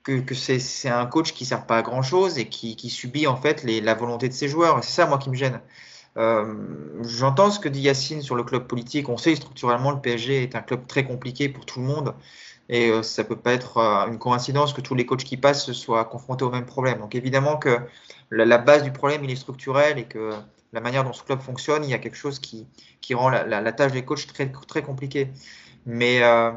C: que, c'est un coach qui sert pas à grand chose et qui, subit en fait la volonté de ses joueurs. C'est ça moi qui me gêne. Euh, J'entends ce que dit Yacine sur le club politique. On sait structurellement le PSG est un club très compliqué pour tout le monde et euh, ça peut pas être euh, une coïncidence que tous les coachs qui passent soient confrontés au même problème. Donc évidemment que la, base du problème il est structurel et que la manière dont ce club fonctionne, il y a quelque chose qui, rend la tâche des coachs très, très compliquée. Mais euh,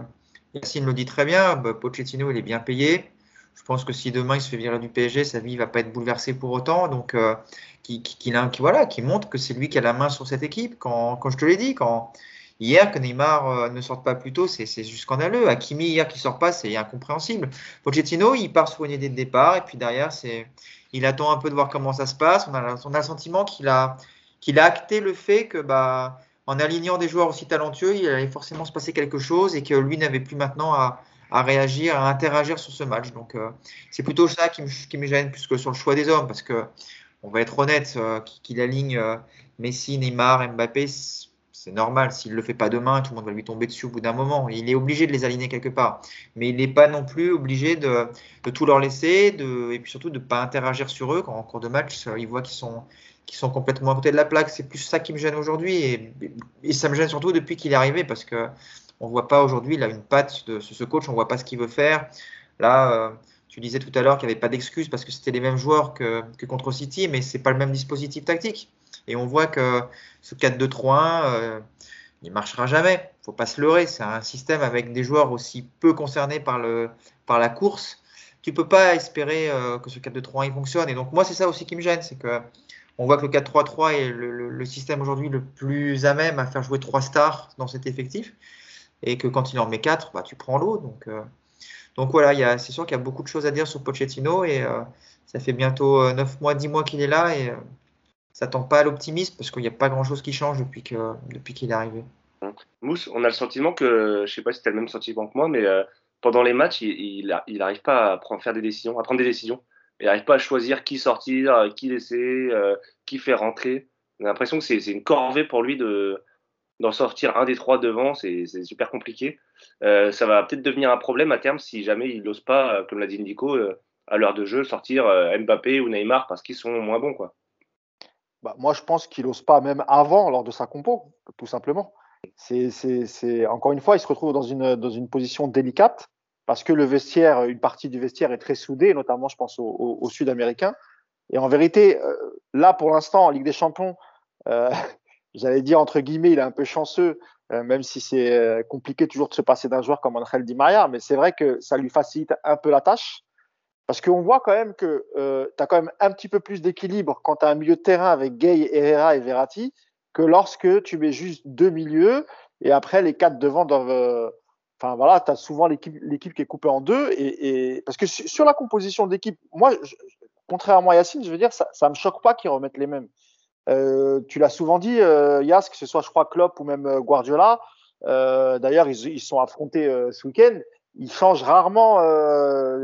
C: Yacine le dit très bien, bah, Pochettino il est bien payé. Je pense que si demain il se fait virer du PSG, sa vie va pas être bouleversée pour autant. Donc, euh, qui, qui, qui, qui, voilà, qui montre que c'est lui qui a la main sur cette équipe. Quand, quand je te l'ai dit, quand hier que Neymar euh, ne sorte pas plus tôt, c'est juste scandaleux. Hakimi hier qui sort pas, c'est incompréhensible. Pochettino, il part sur une idée de départ et puis derrière, c'est il attend un peu de voir comment ça se passe. On a, on a le sentiment qu'il a, qu'il a acté le fait que bah en alignant des joueurs aussi talentueux, il allait forcément se passer quelque chose et que lui n'avait plus maintenant à, réagir, à interagir sur ce match. Donc euh, c'est plutôt ça qui me, gêne plus que sur le choix des hommes parce que on va être honnête, euh, qu'il aligne euh, Messi, Neymar, Mbappé, c'est normal. S'il le fait pas demain, tout le monde va lui tomber dessus au bout d'un moment. Il est obligé de les aligner quelque part, mais il n'est pas non plus obligé de, tout leur laisser, et puis surtout de pas interagir sur eux quand en cours de match, il voit qu'ils sont qui sont complètement à côté de la plaque. C'est plus ça qui me gêne aujourd'hui et, ça me gêne surtout depuis qu'il est arrivé parce que on voit pas aujourd'hui là une patte de ce coach, on voit pas ce qu'il veut faire. Là, euh, tu disais tout à l'heure qu'il n'y avait pas d'excuses parce que c'était les mêmes joueurs que, que contre City, mais c'est pas le même dispositif tactique. Et on voit que ce 4-2-3-1, euh, il marchera jamais. Faut pas se leurrer. C'est un système avec des joueurs aussi peu concernés par le par la course. Tu peux pas espérer euh, que ce 4-2-3-1 il fonctionne. Et donc moi c'est ça aussi qui me gêne, c'est que on voit que le 4-3-3 est le, système aujourd'hui le plus à même à faire jouer trois stars dans cet effectif. Et que quand il en met quatre, bah, tu prends l'eau. Donc, euh, voilà, c'est sûr qu'il y a beaucoup de choses à dire sur Pochettino. Et euh, ça fait bientôt 9 euh, mois, 10 mois qu'il est là. Et euh, ça tend pas à l'optimisme parce qu'il n'y a pas grand chose qui change depuis qu'il est arrivé.
A: Mousse, on a le sentiment que, je sais pas si tu as le même sentiment que moi, mais pendant les matchs, il n'arrive pas à faire des décisions, à prendre des décisions il n'arrive pas à choisir qui sortir, euh, qui laisser, euh, qui faire rentrer. On a l'impression que c'est une corvée pour lui de d'en sortir un des trois devant, c'est super compliqué. Euh, ça va peut-être devenir un problème à terme si jamais il n'ose pas, comme l'a dit Nico, à l'heure de jeu, sortir Mbappé ou Neymar parce qu'ils sont moins bons. Quoi.
B: Bah, moi, je pense qu'il n'ose pas même avant, lors de sa compo, tout simplement. C'est encore une fois, il se retrouve dans une, dans une position délicate parce que le vestiaire, une partie du vestiaire est très soudée, notamment je pense aux, Sud-Américains. Et en vérité, euh, là pour l'instant en Ligue des Champions, euh, [laughs] j'allais dire entre guillemets, il est un peu chanceux, euh, même si c'est compliqué toujours de se passer d'un joueur comme Angel Di Maria, mais c'est vrai que ça lui facilite un peu la tâche. Parce qu'on voit quand même que euh, tu as quand même un petit peu plus d'équilibre quand tu as un milieu de terrain avec Gay, Herrera et Verratti que lorsque tu mets juste deux milieux et après les quatre devant doivent Enfin voilà, tu as souvent l'équipe qui est coupée en deux. Et, parce que sur la composition d'équipe, moi, contrairement à Yacine, je veux dire, ça ne me choque pas qu'ils remettent les mêmes. Euh, tu l'as souvent dit, euh, que ce soit, je crois, Klopp ou même euh, Guardiola. Euh, D'ailleurs, ils, ils sont affrontés ce week-end. ils changent rarement,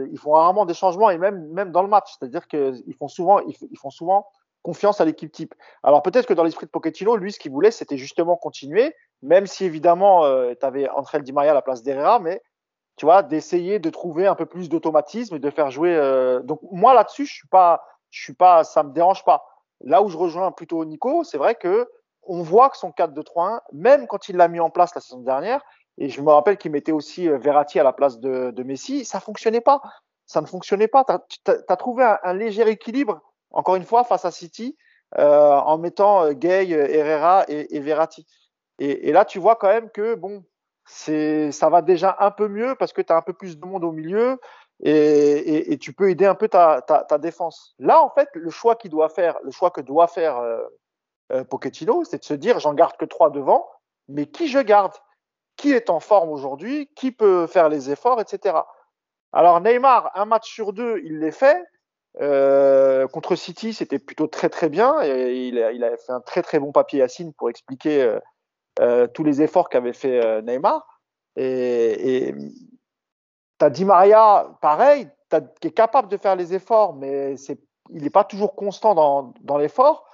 B: ils font rarement des changements et même même dans le match, c'est-à-dire qu'ils font souvent ils, font souvent confiance à l'équipe type. Alors peut-être que dans l'esprit de Pochettino, lui ce qu'il voulait c'était justement continuer, même si évidemment euh, tu avais André Di Maria à la place d'Herrera, mais tu vois d'essayer de trouver un peu plus d'automatisme et de faire jouer. Euh... Donc moi là-dessus je suis pas je suis pas ça me dérange pas. Là où je rejoins plutôt Nico, c'est vrai que on voit que son 4-2-3-1, même quand il l'a mis en place la saison dernière, et je me rappelle qu'il mettait aussi euh, Verratti à la place de, de, Messi, ça fonctionnait pas. Ça ne fonctionnait pas. Tu as, trouvé un, léger équilibre, encore une fois, face à City, euh, en mettant euh, Gay, euh, Herrera et, et Verratti. Et, là, tu vois quand même que bon, ça va déjà un peu mieux parce que tu as un peu plus de monde au milieu et, tu peux aider un peu ta, ta, défense. Là, en fait, le choix qu'il doit faire, le choix que doit faire Pochettino, c'est de se dire j'en garde que trois devant, mais qui je garde? Qui est en forme aujourd'hui? Qui peut faire les efforts, etc. Alors Neymar, un match sur deux, il l'est fait. Euh, contre City, c'était plutôt très très bien. Et il, a, fait un très très bon papier Yacine pour expliquer euh, euh, tous les efforts qu'avait fait Neymar. Et, et as Di Maria, pareil, qui est capable de faire les efforts, mais il n'est pas toujours constant dans, l'effort.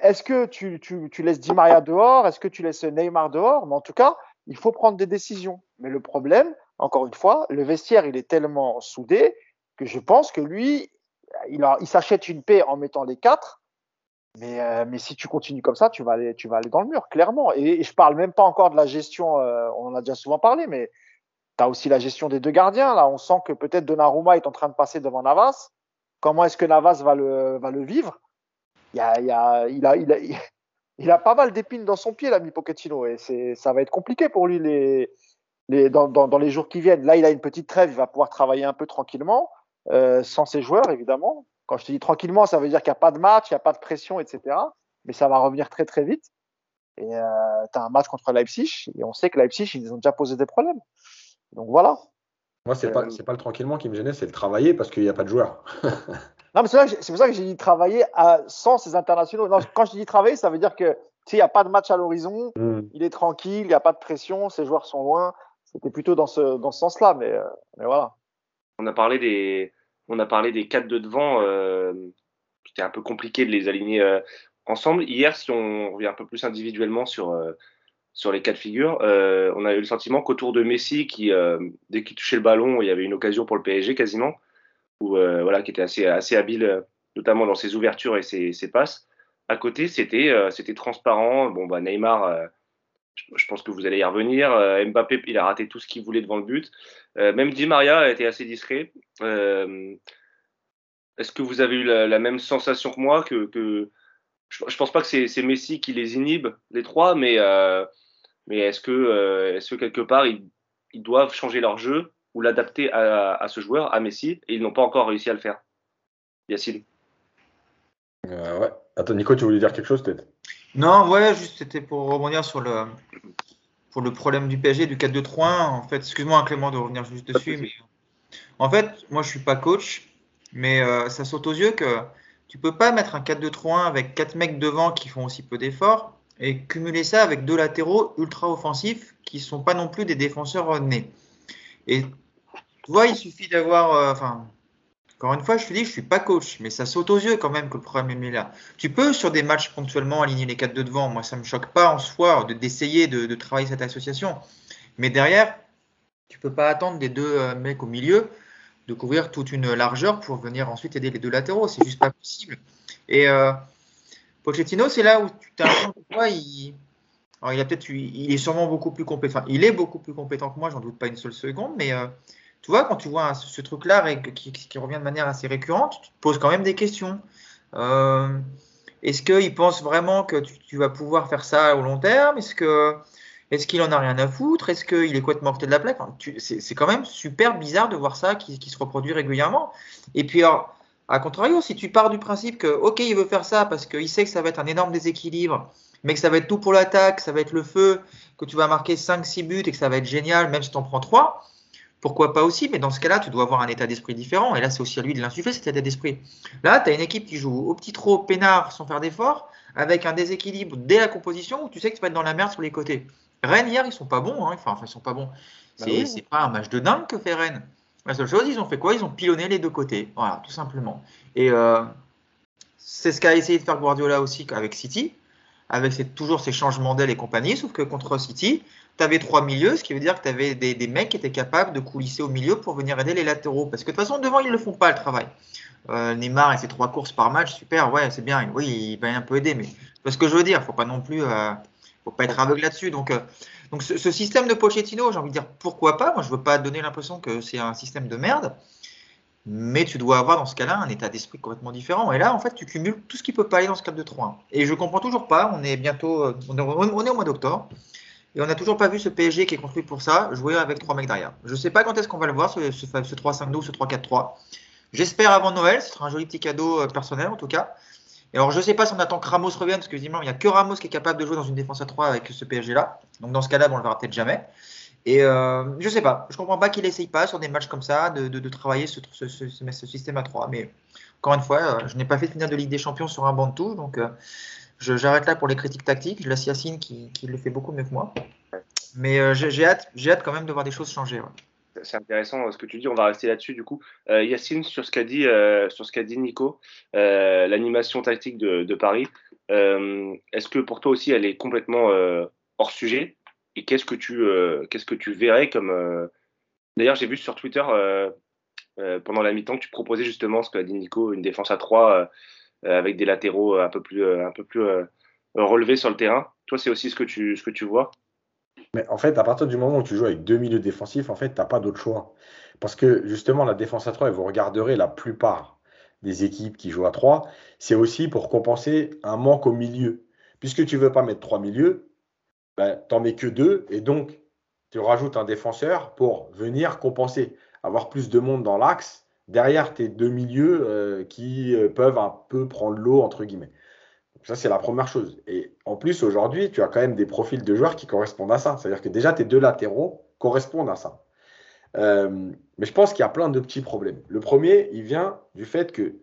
B: Est-ce que tu, tu, tu, laisses Di Maria dehors? Est-ce que tu laisses Neymar dehors? Mais en tout cas, il faut prendre des décisions. Mais le problème, encore une fois, le vestiaire, il est tellement soudé que je pense que lui, il, s'achète une paix en mettant les quatre. Mais, euh, mais si tu continues comme ça, tu vas aller, tu vas aller dans le mur, clairement. Et, et je parle même pas encore de la gestion, euh, on en a déjà souvent parlé, mais tu as aussi la gestion des deux gardiens. Là, on sent que peut-être Donnarumma est en train de passer devant Navas. Comment est-ce que Navas va le, va le vivre? Il, a, il, a, [laughs] il, a, pas mal d'épines dans son pied, l'ami Pochettino, et ça va être compliqué pour lui les, les, dans, dans, dans, les jours qui viennent. Là, il a une petite trêve, il va pouvoir travailler un peu tranquillement, euh, sans ses joueurs, évidemment. Quand je te dis tranquillement, ça veut dire qu'il n'y a pas de match, il n'y a pas de pression, etc. Mais ça va revenir très, très vite. Et euh, tu as un match contre Leipzig, et on sait que Leipzig, ils ont déjà posé des problèmes. Donc voilà.
D: Moi, c'est euh, pas, pas le tranquillement qui me gênait, c'est le travailler parce qu'il n'y a pas de joueurs. [laughs]
B: non, mais c'est pour ça que j'ai dit travailler à, sans ces internationaux. Non, quand je dis travailler, ça veut dire que il n'y a pas de match à l'horizon, mm. il est tranquille, il n'y a pas de pression, ses joueurs sont loin. C'était plutôt dans ce, dans ce sens-là, mais, euh, mais, voilà.
A: On a parlé des, on a parlé des de devant. Euh, C'était un peu compliqué de les aligner euh, ensemble. Hier, si on revient un peu plus individuellement sur, euh, sur les quatre figures, euh, on a eu le sentiment qu'autour de Messi, qui dès qu'il touchait le ballon, il y avait une occasion pour le PSG quasiment, ou voilà, qui était assez, assez habile, notamment dans ses ouvertures et ses, ses passes. À côté, c'était c'était transparent. Bon, bah, Neymar je pense que vous allez y revenir. Euh, Mbappé, il a raté tout ce qu'il voulait devant le but. Euh, même Di Maria a été assez discret. Euh, est-ce que vous avez eu la, même sensation que moi que, je, ne pense pas que c'est Messi qui les inhibe, les trois, mais, mais est-ce que, quelque part ils, ils, doivent changer leur jeu ou l'adapter à, à, ce joueur, à Messi, et ils n'ont pas encore réussi à le faire? Yacine?
D: Ouais. Attends, Nico, tu voulais dire quelque chose peut-être?
C: Non, ouais, juste c'était pour rebondir sur le, pour le problème du PSG, du 4-2-3-1. En fait, excuse-moi Clément de revenir juste dessus, mais en fait, moi je suis pas coach, mais euh, ça saute aux yeux que tu peux pas mettre un 4-2-3-1 avec quatre mecs devant qui font aussi peu d'efforts et cumuler ça avec deux latéraux ultra offensifs qui sont pas non plus des défenseurs nés. Et tu vois, il suffit d'avoir, euh, enfin, encore une fois, je te dis, je suis pas coach, mais ça saute aux yeux quand même que le problème est là. Tu peux, sur des matchs ponctuellement, aligner les quatre de devant. Moi, ça me choque pas en soi d'essayer de, de, travailler cette association. Mais derrière, tu peux pas attendre des deux euh, mecs au milieu de couvrir toute une largeur pour venir ensuite aider les deux latéraux. C'est juste pas possible. Et euh, Pochettino, c'est là où tu as l'impression il, alors, il a il est sûrement beaucoup plus compétent. Il est beaucoup plus compétent que moi, j'en doute pas une seule seconde, mais euh, tu vois, quand tu vois ce, truc-là qui, qui, revient de manière assez récurrente, tu te poses quand même des questions. Euh, est-ce qu'il pense vraiment que tu, vas pouvoir faire ça au long terme? Est-ce que est-ce qu'il en a rien à foutre? Est-ce qu'il est complètement mortel de la plaque? C'est quand même super bizarre de voir ça qui, se reproduit régulièrement. Et puis, alors, à contrario, si tu pars du principe que, OK, il veut faire ça parce qu'il sait que ça va être un énorme déséquilibre, mais que ça va être tout pour l'attaque, ça va être le feu, que tu vas marquer 5-6 buts et que ça va être génial, même si tu en prends 3, pourquoi pas aussi, mais dans ce cas-là, tu dois avoir un état d'esprit différent. Et là, c'est aussi à lui de l'insuffler, cet état d'esprit. Là, tu as une équipe qui joue au petit trop peinard sans faire d'efforts, avec un déséquilibre dès la composition où tu sais que tu vas être dans la merde sur les côtés. Rennes, hier, ils sont pas bons. Hein. Enfin, ils sont pas bons. Bah c'est pas un match de dingue que fait Rennes. La seule chose, ils ont fait quoi? Ils ont pilonné les deux côtés. Voilà, tout simplement. Et euh, c'est ce qu'a essayé de faire Guardiola aussi avec City, avec toujours ces changements d'aile et compagnie. Sauf que contre City, tu avais trois milieux, ce qui veut dire que tu avais des, mecs qui étaient capables de coulisser au milieu pour venir aider les latéraux. Parce que de toute façon, devant, ils ne le font pas le travail. Euh, Neymar et ses trois courses par match, super, ouais, c'est bien. Oui, il va un peu aider, mais c'est ce que je veux dire. Faut pas non plus, euh, faut pas être aveugle là-dessus. Donc, euh, donc ce, système de Pochettino, j'ai envie de dire pourquoi pas? Moi, je veux pas donner l'impression que c'est un système de merde, mais tu dois avoir dans ce cas-là un état d'esprit complètement différent. Et là, en fait, tu cumules tout ce qui peut pas aller dans ce cadre de 3 Et je comprends toujours pas. On est bientôt, on est au mois d'octobre. Et on n'a toujours pas vu ce PSG qui est construit pour ça jouer avec trois mecs derrière. Je ne sais pas quand est-ce qu'on va le voir, ce, ce, 3-5-2 ou ce 3-4-3. J'espère avant Noël, ce sera un joli petit cadeau euh, personnel en tout cas. Et alors je ne sais pas si on attend que Ramos revienne, parce que il n'y a que Ramos qui est capable de jouer dans une défense à 3 avec ce PSG-là. Donc dans ce cas-là, on le verra peut-être jamais. Et euh, je ne sais pas, je ne comprends pas qu'il n'essaye pas sur des matchs comme ça de, travailler ce, système à 3. Mais encore une fois, euh, je n'ai pas fait finir de Ligue des Champions sur un banc de tout, donc j'arrête là pour les critiques tactiques. Je laisse Yacine qui, qui, le fait beaucoup mieux que moi. Mais j'ai hâte, hâte quand même de voir des choses changer
A: c'est intéressant ce que tu dis. On va rester là-dessus du coup. Euh, Yacine, sur ce qu'a dit, euh, sur ce qu'a dit Nico, euh, l'animation tactique de, Paris. est-ce que pour toi aussi, elle est complètement hors sujet? Et qu'est-ce que tu, qu'est-ce que tu verrais comme D'ailleurs, j'ai vu sur Twitter pendant la mi-temps que tu proposais justement ce qu'a dit Nico, une défense à 3 avec des latéraux un peu plus, peu plus relevés sur le terrain. Toi, c'est aussi ce que tu, vois?
D: Mais en fait, à partir du moment où tu joues avec deux milieux défensifs, en fait, tu n'as pas d'autre choix. Parce que justement, la défense à 3, et vous regarderez la plupart des équipes qui jouent à 3, c'est aussi pour compenser un manque au milieu. Puisque tu ne veux pas mettre trois milieux, ben, tu n'en mets que deux, et donc tu rajoutes un défenseur pour venir compenser, avoir plus de monde dans l'axe derrière tes deux milieux euh, qui euh, peuvent un peu prendre l'eau, entre guillemets. Ça, c'est la première chose. Et en plus, aujourd'hui, tu as quand même des profils de joueurs qui correspondent à ça. C'est-à-dire que déjà, tes deux latéraux correspondent à ça. Euh, mais je pense qu'il y a plein de petits problèmes. Le premier, il vient du fait que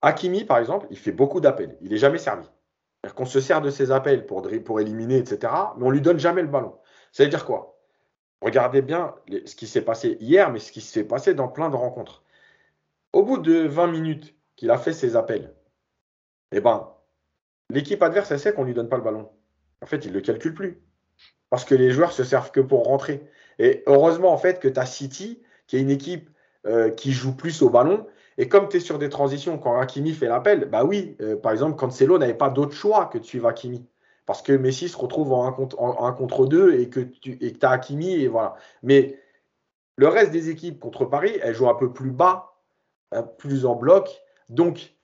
D: Hakimi, par exemple, il fait beaucoup d'appels. Il n'est jamais servi. C'est-à-dire qu'on se sert de ses appels pour, pour éliminer, etc. Mais on lui donne jamais le ballon. Ça veut dire quoi? Regardez bien ce qui s'est passé hier, mais ce qui s'est passé dans plein de rencontres. Au bout de 20 minutes qu'il a fait ses appels, eh ben, l'équipe adverse, elle sait qu'on ne lui donne pas le ballon. En fait, il ne le calcule plus. Parce que les joueurs se servent que pour rentrer. Et heureusement, en fait, que tu as City, qui est une équipe euh, qui joue plus au ballon. Et comme tu es sur des transitions, quand Hakimi fait l'appel, bah oui, euh, par exemple, Cancelo n'avait pas d'autre choix que de suivre Hakimi. Parce que Messi se retrouve en 1 contre, en, contre 2 et que tu as Hakimi, et voilà. Mais le reste des équipes contre Paris, elles jouent un peu plus bas, plus en bloc. Donc,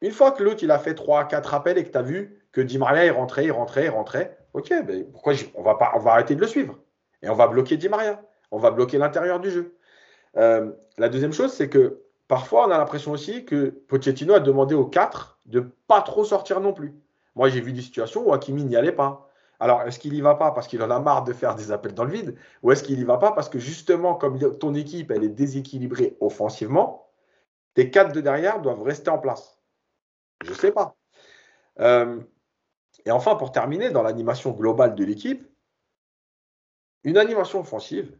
D: une fois que l'autre, il a fait 3, 4 appels et que tu as vu que Di Maria, il rentrait, il rentrait, il rentrait, ok, ben pourquoi on va, arrêter de le suivre Et on va bloquer Di Maria. On va bloquer l'intérieur du jeu. Euh, la deuxième chose, c'est que parfois, on a l'impression aussi que Pochettino a demandé aux 4 de pas trop sortir non plus. Moi, j'ai vu des situations où Hakimi n'y allait pas. Alors, est-ce qu'il n'y va pas parce qu'il en a marre de faire des appels dans le vide Ou est-ce qu'il n'y va pas parce que justement, comme ton équipe, elle est déséquilibrée offensivement, tes 4 de derrière doivent rester en place? Je ne sais pas. Euh, et enfin, pour terminer, dans l'animation globale de l'équipe, une animation offensive,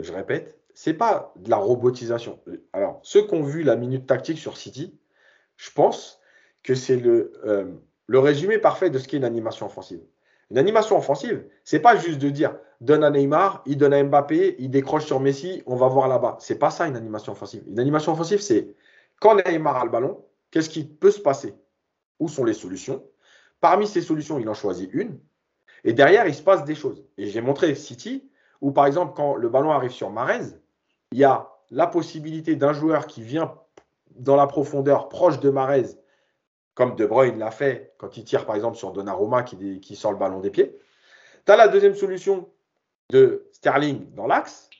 D: je répète, c'est pas de la robotisation. Alors, ceux qui ont vu la minute tactique sur City, je pense que c'est le, euh, le résumé parfait de ce qu'est une animation offensive. Une animation offensive, c'est pas juste de dire donne à Neymar, il donne à Mbappé, il décroche sur Messi, on va voir là-bas. C'est pas ça une animation offensive. Une animation offensive, c'est quand Neymar a le ballon, qu'est-ce qui peut se passer? Où sont les solutions? Parmi ces solutions, il en choisit une. Et derrière, il se passe des choses. Et j'ai montré City, où par exemple, quand le ballon arrive sur Marez, il y a la possibilité d'un joueur qui vient dans la profondeur proche de Marez, comme De Bruyne l'a fait quand il tire par exemple sur Donnarumma qui, qui sort le ballon des pieds. Tu as la deuxième solution de Sterling dans l'axe.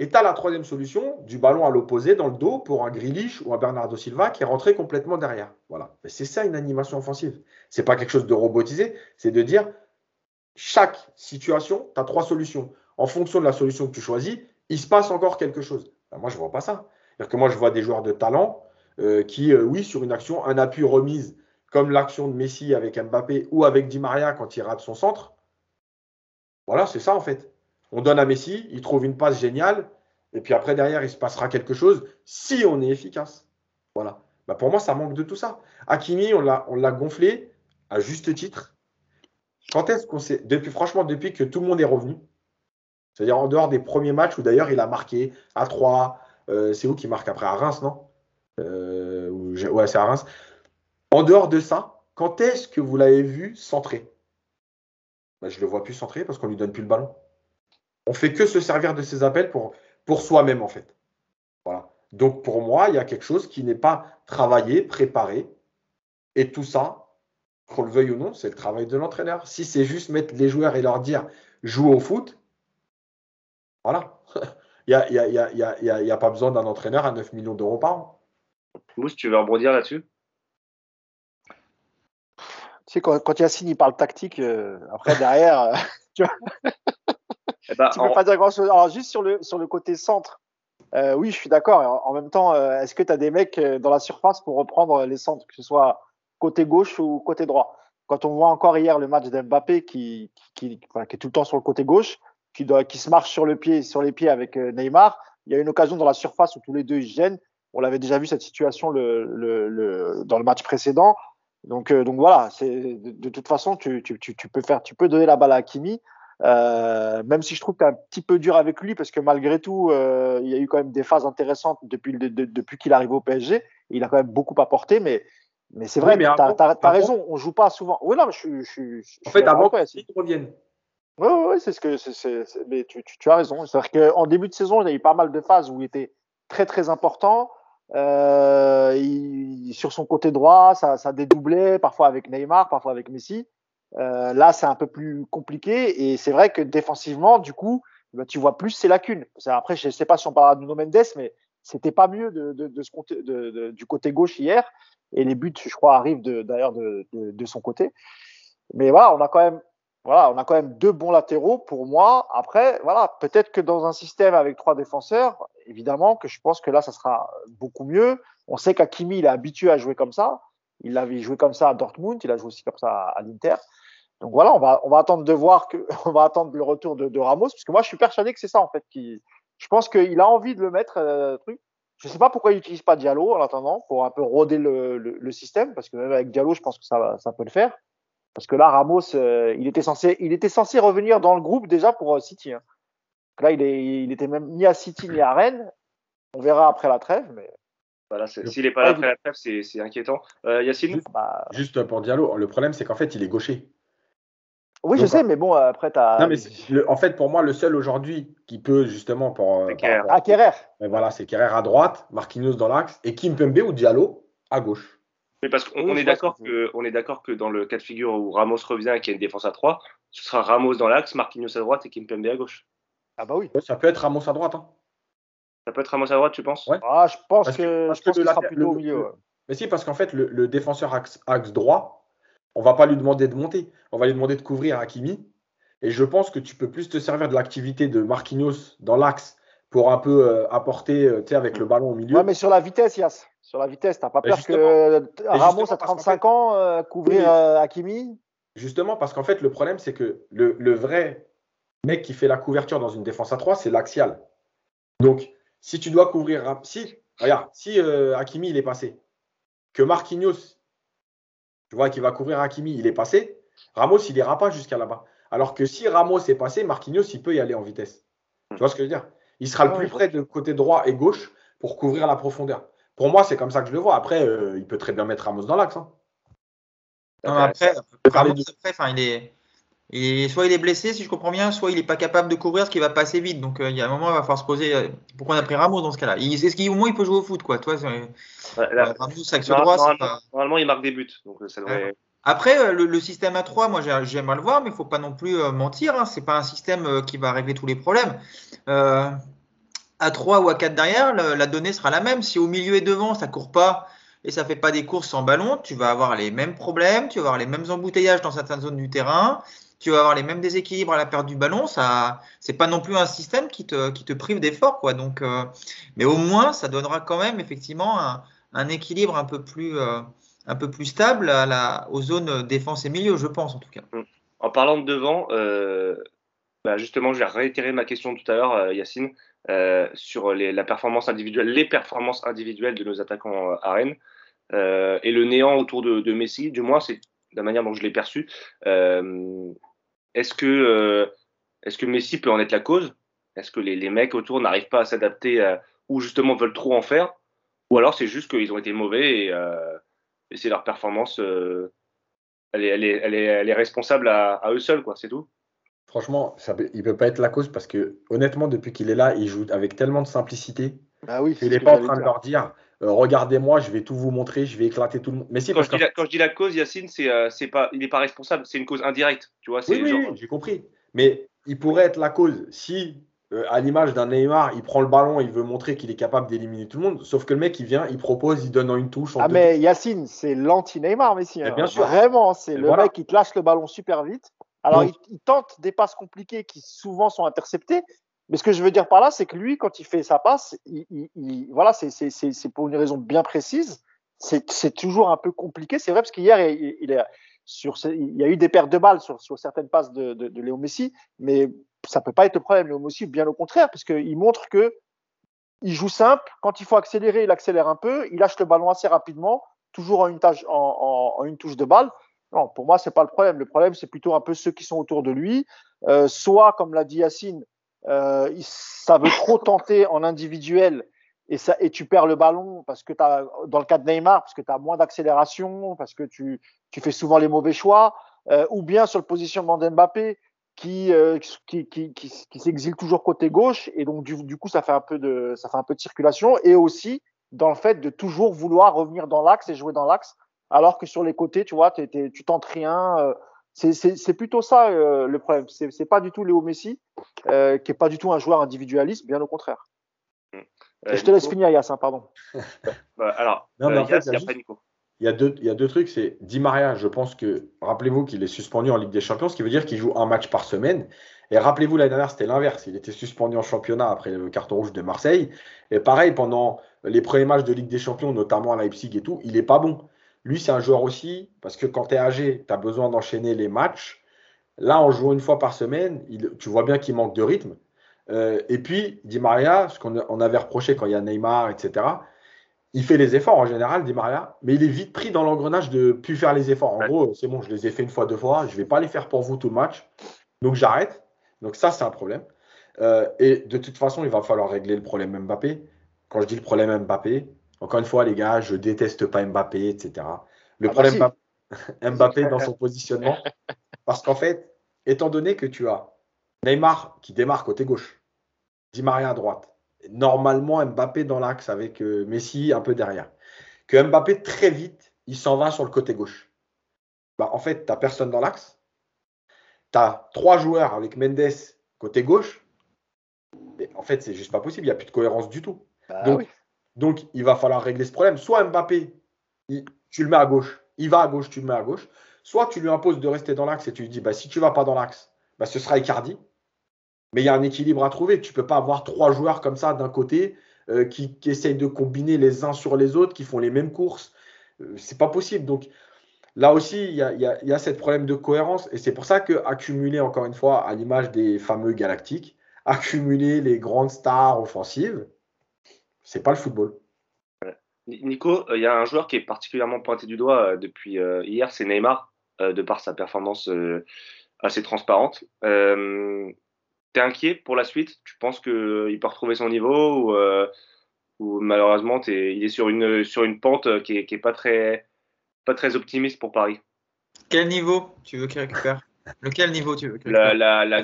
D: Et tu as la troisième solution du ballon à l'opposé dans le dos pour un Grilich ou un Bernardo Silva qui est rentré complètement derrière. Voilà. C'est ça une animation offensive. C'est pas quelque chose de robotisé, c'est de dire chaque situation, tu as trois solutions. En fonction de la solution que tu choisis, il se passe encore quelque chose. Ben, moi, je vois pas ça. C'est-à-dire que moi, je vois des joueurs de talent euh, qui, euh, oui, sur une action, un appui remise, comme l'action de Messi avec Mbappé ou avec Di Maria quand il rate son centre, Voilà, c'est ça en fait. On donne à Messi, il trouve une passe géniale, et puis après, derrière, il se passera quelque chose si on est efficace. Voilà. Bah, pour moi, ça manque de tout ça. Hakimi, on l'a gonflé à juste titre. Quand est-ce qu'on s'est. Depuis, franchement, depuis que tout le monde est revenu, c'est-à-dire en dehors des premiers matchs où d'ailleurs il a marqué à 3, euh, c'est où qui marque après? À Reims, non? Euh, Ouais, c'est à Reims. En dehors de ça, quand est-ce que vous l'avez vu centrer? Bah, Je ne le vois plus centrer parce qu'on ne lui donne plus le ballon. On fait que se servir de ses appels pour, soi-même, en fait. Voilà. Donc pour moi, il y a quelque chose qui n'est pas travaillé, préparé. Et tout ça, qu'on le veuille ou non, c'est le travail de l'entraîneur. Si c'est juste mettre les joueurs et leur dire joue au foot, voilà. [laughs] Il n'y a, pas besoin d'un entraîneur à 9 millions d'euros par an.
A: Mousse, tu veux rebondir là-dessus?
B: Tu sais, quand, quand Yacine il parle tactique, euh, après derrière, euh, [laughs] tu vois, eh ben, peux pas dire grand-chose. Alors, juste sur le, sur le côté centre, euh, oui, je suis d'accord. En même temps, est-ce que tu as des mecs dans la surface pour reprendre les centres, que ce soit côté gauche ou côté droit? Quand on voit encore hier le match d'Mbappé qui, qui, qui, qui, est tout le temps sur le côté gauche, qui, doit, qui se marche sur, le pied, sur les pieds avec Neymar, il y a une occasion dans la surface où tous les deux ils gênent. On l'avait déjà vu cette situation le, le, le, dans le match précédent. Donc, euh, donc voilà, de, de, toute façon, tu, tu, tu, peux faire, tu peux donner la balle à Hakimi, euh, même si je trouve que tu es un petit peu dur avec lui, parce que malgré tout, euh, il y a eu quand même des phases intéressantes depuis, de, depuis qu'il arrive au PSG. Il a quand même beaucoup apporté, mais, mais c'est vrai, oui, tu as, raison, on joue pas souvent. Oui, non, mais je, je
D: En fait, avant qu'ils reviennent.
B: Oui, oui, ouais, c'est ce que c'est. Mais tu, tu, tu, as raison. C'est-à-dire qu'en début de saison, il y a eu pas mal de phases où il était très très important. Euh, il, sur son côté droit, ça, ça dédoublait, parfois avec Neymar, parfois avec Messi. Euh, là, c'est un peu plus compliqué et c'est vrai que défensivement, du coup, bah, tu vois plus ses lacunes. Après, je ne sais pas si on parle de Nuno Mendes, mais c'était pas mieux de, de, de ce côté, de, du côté gauche hier. Et les buts, je crois, arrivent d'ailleurs de, de, son côté. Mais voilà, on a quand même voilà, on a quand même deux bons latéraux pour moi. Après, voilà, peut-être que dans un système avec trois défenseurs, évidemment que je pense que là, ça sera beaucoup mieux. On sait qu'Akimi, il est habitué à jouer comme ça. Il avait joué comme ça à Dortmund, il a joué aussi comme ça à, l'Inter. Donc voilà, on va, on va attendre de voir que, [laughs] on va attendre le retour de, Ramos, parce que moi, je suis persuadé que c'est ça en fait qui, je pense qu'il a envie de le mettre. Euh, truc. Je sais pas pourquoi il n'utilise pas Diallo en attendant pour un peu roder le, le, le, système, parce que même avec Diallo, je pense que ça, ça peut le faire. Parce que là, Ramos, euh, il, était censé, il était censé revenir dans le groupe déjà pour euh, City. Hein. Là, il, est, il était même ni à City ni à Rennes. On verra après la trêve. Mais...
A: Voilà, s'il n'est pas là après la trêve, c'est inquiétant. Euh, Yacine
D: juste, bah... juste, pour Diallo, le problème, c'est qu'en fait, il est gaucher.
B: Oui, Donc, je sais, mais bon, après, tu as.
D: Non, mais le, en fait, pour moi, le seul aujourd'hui qui peut justement. Pour,
B: Kerrer. Ah, Kerrer.
D: voilà, c'est Kerrer à droite, Marquinhos dans l'axe et Kim Pembe ou Diallo à gauche.
A: Mais parce qu'on est d'accord que, on est d'accord que dans le cas de figure où Ramos revient et qu'il y a une défense à 3, ce sera Ramos dans l'axe, Marquinhos à droite et Kimpembe à gauche.
B: Ah bah oui.
D: ça peut être Ramos à droite. Hein.
A: Ça peut être Ramos à droite, tu penses?
B: Ouais. Ah, je pense parce que, parce que, sera plutôt au milieu.
D: Mais si, parce qu'en fait, le, le, défenseur axe, axe droit, on va pas lui demander de monter, on va lui demander de couvrir Hakimi. Et je pense que tu peux plus te servir de l'activité de Marquinhos dans l'axe pour un peu euh, apporter, euh, tu sais, avec le ballon au milieu.
B: Ouais, mais sur la vitesse, Yass sur la vitesse. T'as pas peur que Ramos à 35 ans euh, couvrir euh, Hakimi?
D: Justement, parce qu'en fait, le problème, c'est que le, le, vrai mec qui fait la couverture dans une défense à 3, c'est l'axial. Donc, si tu dois couvrir. Si, regarde, si euh, Hakimi, il est passé, que Marquinhos, tu vois, qui va couvrir Hakimi, il est passé, Ramos, il ira pas jusqu'à là-bas. Alors que si Ramos est passé, Marquinhos, il peut y aller en vitesse. Tu vois ce que je veux dire? Il sera le plus près de côté droit et gauche pour couvrir la profondeur. Pour moi, c'est comme ça que je le vois. Après, euh, il peut très bien mettre Ramos dans l'axe. Hein.
C: après, Ramos, après il est, et soit il est blessé, si je comprends bien, soit il n'est pas capable de couvrir, ce qui va passer vite. Donc euh, il y a un moment, il va falloir se poser euh, pourquoi on a pris Ramos dans ce cas-là? Est-ce qu'au moins il peut jouer au foot quoi Toi,
A: Ramos, axe droit, normalement, normalement, il marque des buts. Donc, ça devrait...
C: Après, le, le, système à 3, moi j'aimerais le voir, mais il ne faut pas non plus mentir. Hein. Ce n'est pas un système qui va régler tous les problèmes. Euh, à 3 ou à 4 derrière, la donnée sera la même. Si au milieu et devant, ça court pas et ça fait pas des courses sans ballon, tu vas avoir les mêmes problèmes, tu vas avoir les mêmes embouteillages dans certaines zones du terrain, tu vas avoir les mêmes déséquilibres à la perte du ballon. Ça, c'est pas non plus un système qui te, qui te prive d'effort, quoi. Donc, euh, mais au moins, ça donnera quand même effectivement un, un équilibre un peu plus, euh, un peu plus stable aux zones défense et milieu, je pense en tout cas.
A: En parlant de devant, euh, bah, justement, je vais réitérer ma question tout à l'heure, Yacine, sur les, la performance individuelle, les performances individuelles de nos attaquants à Rennes et le néant autour de, de Messi. Du moins, c'est la manière dont je l'ai perçu. Est-ce que, est-ce que Messi peut en être la cause? Est-ce que les, les, mecs autour n'arrivent pas à s'adapter ou justement veulent trop en faire? Ou alors c'est juste qu'ils ont été mauvais et, et c'est leur performance elle est, elle, est, elle, est, elle est, responsable à, à eux seuls, quoi, c'est tout?
D: Franchement, ça il ne peut pas être la cause parce que, honnêtement, depuis qu'il est là, il joue avec tellement de simplicité.
B: Ah oui,
D: il n'est pas en train de leur dire euh, regardez-moi, je vais tout vous montrer, je vais éclater tout le monde.
A: Mais si, quand, je dis la, quand, je dis la, cause, Yacine, c'est, euh, c'est pas, il n'est pas responsable, c'est une cause indirecte. Tu vois,
D: oui, oui, oui j'ai compris. Mais il pourrait être la cause si, euh, à l'image d'un Neymar, il prend le ballon, il veut montrer qu'il est capable d'éliminer tout le monde. Sauf que le mec, il vient, il propose, il donne en une touche. En
B: ah, mais Yacine, c'est l'anti-Neymar, Messi. Hein. Bien sûr. Vraiment, c'est le mec qui te lâche le ballon super vite. Alors, il, il, tente des passes compliquées qui souvent sont interceptées, mais ce que je veux dire par là, c'est que lui, quand il fait sa passe, il, il, voilà, c'est pour une raison bien précise. C'est toujours un peu compliqué. C'est vrai parce qu'hier, il, il, il y a eu des pertes de balles sur, sur certaines passes de, de, de, Léo Messi, mais ça peut pas être le problème. Léo Messi, bien au contraire, parce qu'il montre que il joue simple. Quand il faut accélérer, il accélère un peu. Il lâche le ballon assez rapidement, toujours en une, tâche, en, en, en une touche de balle. Non, pour moi, c'est pas le problème. Le problème, c'est plutôt un peu ceux qui sont autour de lui. Euh, soit, comme l'a dit Yacine, euh, ça veut trop tenter en individuel et, ça, et tu perds le ballon parce que as, dans le cas de Neymar, parce que tu as moins d'accélération, parce que tu, tu fais souvent les mauvais choix, euh, ou bien sur le positionnement d'Mbappé qui, euh, qui, qui, qui, s'exile toujours côté gauche et donc du, coup ça fait un peu de ça fait un peu de circulation et aussi dans le fait de toujours vouloir revenir dans l'axe et jouer dans l'axe alors que sur les côtés tu vois t tu tentes rien euh, c'est plutôt ça euh, le problème. C'est pas du tout Léo Messi, euh, qui est pas du tout un joueur individualiste, bien au contraire. Euh, je te laisse finir, Yass, hein, pardon. [laughs]
A: Bah, alors, non, mais en fait,
D: il y a deux, il y a deux trucs. C'est Di Maria, je pense que, rappelez-vous qu'il est suspendu en Ligue des Champions, ce qui veut dire qu'il joue un match par semaine. Et rappelez-vous, l'année dernière, c'était l'inverse. Il était suspendu en championnat après le carton rouge de Marseille. Et pareil, pendant les premiers matchs de Ligue des Champions, notamment à Leipzig et tout, il n'est pas bon. Lui, c'est un joueur aussi, parce que quand tu es âgé, tu as besoin d'enchaîner les matchs. Là, en jouant une fois par semaine, il, tu vois bien qu'il manque de rythme. Euh, et puis, Di Maria, ce qu'on on avait reproché quand il y a Neymar, etc., il fait les efforts en général, Di Maria, mais il est vite pris dans l'engrenage de plus faire les efforts. En gros, c'est bon, je les ai fait une fois, deux fois, je ne vais pas les faire pour vous tout le match. Donc j'arrête. Donc ça, c'est un problème. Euh, et de toute façon, il va falloir régler le problème Mbappé. Quand je dis le problème Mbappé, encore une fois, les gars, je déteste pas Mbappé, etc. Le ah, problème, bah Mbappé dans son positionnement, parce qu'en fait, étant donné que tu as Neymar qui démarre côté gauche, Di Maria à droite, normalement Mbappé dans l'axe avec euh, Messi un peu derrière, que Mbappé très vite, il s'en va sur le côté gauche. Bah, en fait, tu n'as personne dans l'axe. Tu as trois joueurs avec Mendes côté gauche. Mais en fait, c'est juste pas possible. Il n'y a plus de cohérence du tout. Bah Donc, donc, il va falloir régler ce problème. Soit Mbappé, tu le mets à gauche, il va à gauche, tu le mets à gauche. Soit tu lui imposes de rester dans l'axe et tu lui dis, bah, si tu ne vas pas dans l'axe, bah, ce sera Icardi. Mais il y a un équilibre à trouver. Tu ne peux pas avoir trois joueurs comme ça d'un côté euh, qui, essayent de combiner les uns sur les autres, qui font les mêmes courses. Euh, c'est pas possible. Donc là aussi, il y a, y, a, y a ce problème de cohérence. Et c'est pour ça que accumuler, encore une fois, à l'image des fameux galactiques, accumuler les grandes stars offensives, c'est pas le football.
A: Nico, euh, il y a un joueur qui est particulièrement pointé du doigt euh, depuis euh, hier, c'est Neymar, de par sa performance assez transparente. T'es inquiet pour la suite? Tu penses qu'il peut retrouver son niveau ou, malheureusement il est sur une, sur une pente qui est, pas, très, pas très optimiste pour Paris?
C: Quel niveau tu veux qu'il récupère? Lequel niveau tu veux
A: la, la, la,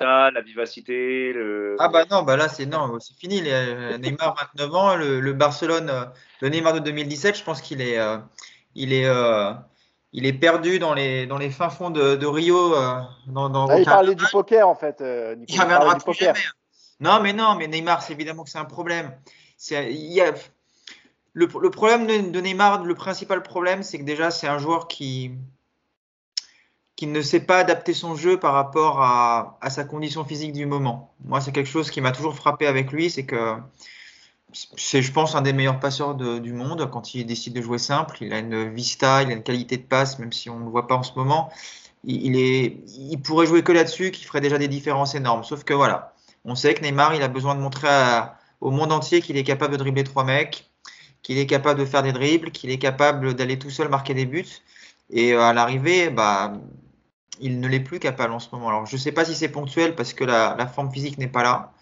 A: la, la, vivacité. Le...
C: Ah bah non, bah là c'est non, c'est fini. Les, Neymar 29 ans, le, le, Barcelone, le Neymar de 2017, je pense qu'il est, euh, il est, euh, il est perdu dans les, dans les fins fonds de, de Rio. Euh, dans, dans
B: ah, il parlait du poker en fait. Euh,
C: il reviendra plus jamais. Non mais non, mais Neymar, c'est évidemment que c'est un problème. C'est, il y a, le, le problème de, de Neymar, le principal problème, c'est que déjà c'est un joueur qui qu'il ne sait pas adapter son jeu par rapport à, sa condition physique du moment. Moi, c'est quelque chose qui m'a toujours frappé avec lui, c'est que c'est, je pense, un des meilleurs passeurs du monde quand il décide de jouer simple. Il a une vista, il a une qualité de passe, même si on ne le voit pas en ce moment. il, est, il pourrait jouer que là-dessus, qui ferait déjà des différences énormes. Sauf que voilà, on sait que Neymar, il a besoin de montrer au monde entier qu'il est capable de dribbler trois mecs, qu'il est capable de faire des dribbles, qu'il est capable d'aller tout seul marquer des buts. Et euh, à l'arrivée, bah, il ne l'est plus capable en ce moment. Alors, je ne sais pas si c'est ponctuel parce que la, forme physique n'est pas là.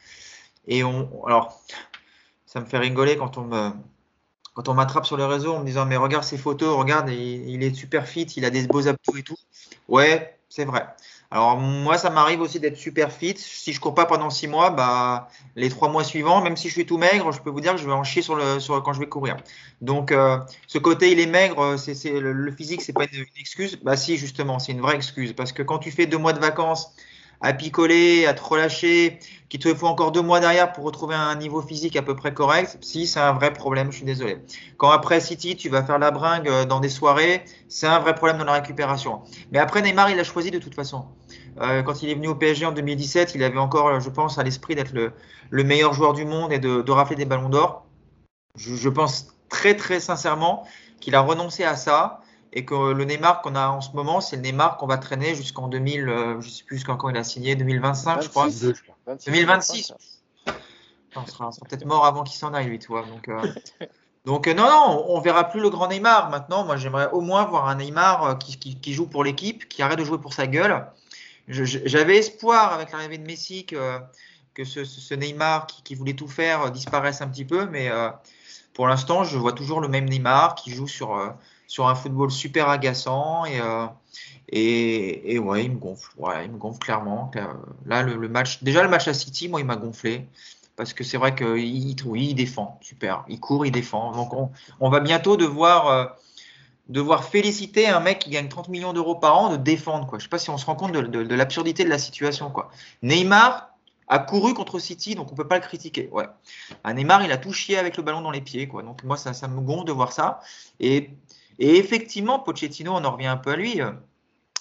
C: Et on, alors, ça me fait rigoler quand on me, quand on m'attrape sur les réseaux en me disant mais regarde ses photos, regarde, il, est super fit, il a des beaux abdos et tout. Ouais, c'est vrai. Alors moi, ça m'arrive aussi d'être super fit. Si je cours pas pendant six mois, bah les trois mois suivants, même si je suis tout maigre, je peux vous dire que je vais en chier sur le sur quand je vais courir. Donc euh, ce côté il est maigre, c'est le, le, physique, c'est pas une, une, excuse. Bah si justement, c'est une vraie excuse parce que quand tu fais deux mois de vacances à picoler, à te relâcher, qu'il te faut encore deux mois derrière pour retrouver un niveau physique à peu près correct, si c'est un vrai problème, je suis désolé. Quand après City, tu vas faire la bringue euh, dans des soirées, c'est un vrai problème dans la récupération. Mais après Neymar, il a choisi de toute façon. Euh, quand il est venu au PSG en 2017, il avait encore, je pense, à l'esprit d'être le, le, meilleur joueur du monde et de, de rafler des ballons d'or. Je, je pense très très sincèrement qu'il a renoncé à ça et que le Neymar qu'on a en ce moment, c'est le Neymar qu'on va traîner jusqu'en 2000, euh, je sais plus quand il a signé, 2025, je crois. 2026. on sera, peut-être mort avant qu'il s'en aille, lui, tu vois. Donc, euh, [laughs] donc euh, non, non, on, verra plus le grand Neymar. Maintenant, moi, j'aimerais au moins voir un Neymar qui, qui, qui joue pour l'équipe, qui arrête de jouer pour sa gueule. J'avais espoir avec l'arrivée de Messi que, que ce, Neymar qui, voulait tout faire disparaisse un petit peu, mais pour l'instant, je vois toujours le même Neymar qui joue sur sur un football super agaçant et, euh, et, ouais, il me gonfle. Ouais, il me gonfle clairement. Là, le, match, déjà le match à City, moi, il m'a gonflé parce que c'est vrai qu'il il défend, super. Il court, il défend. Donc, on, va bientôt devoir, euh, devoir féliciter un mec qui gagne 30 millions d'euros par an de défendre. Quoi. Je sais pas si on se rend compte de, l'absurdité de la situation. Quoi. Neymar a couru contre City, donc on peut pas le critiquer. Ouais. À Neymar, il a tout chié avec le ballon dans les pieds. Quoi. Donc, moi, ça, ça me gonfle de voir ça. Et et effectivement, Pochettino, on en revient un peu à lui. Euh,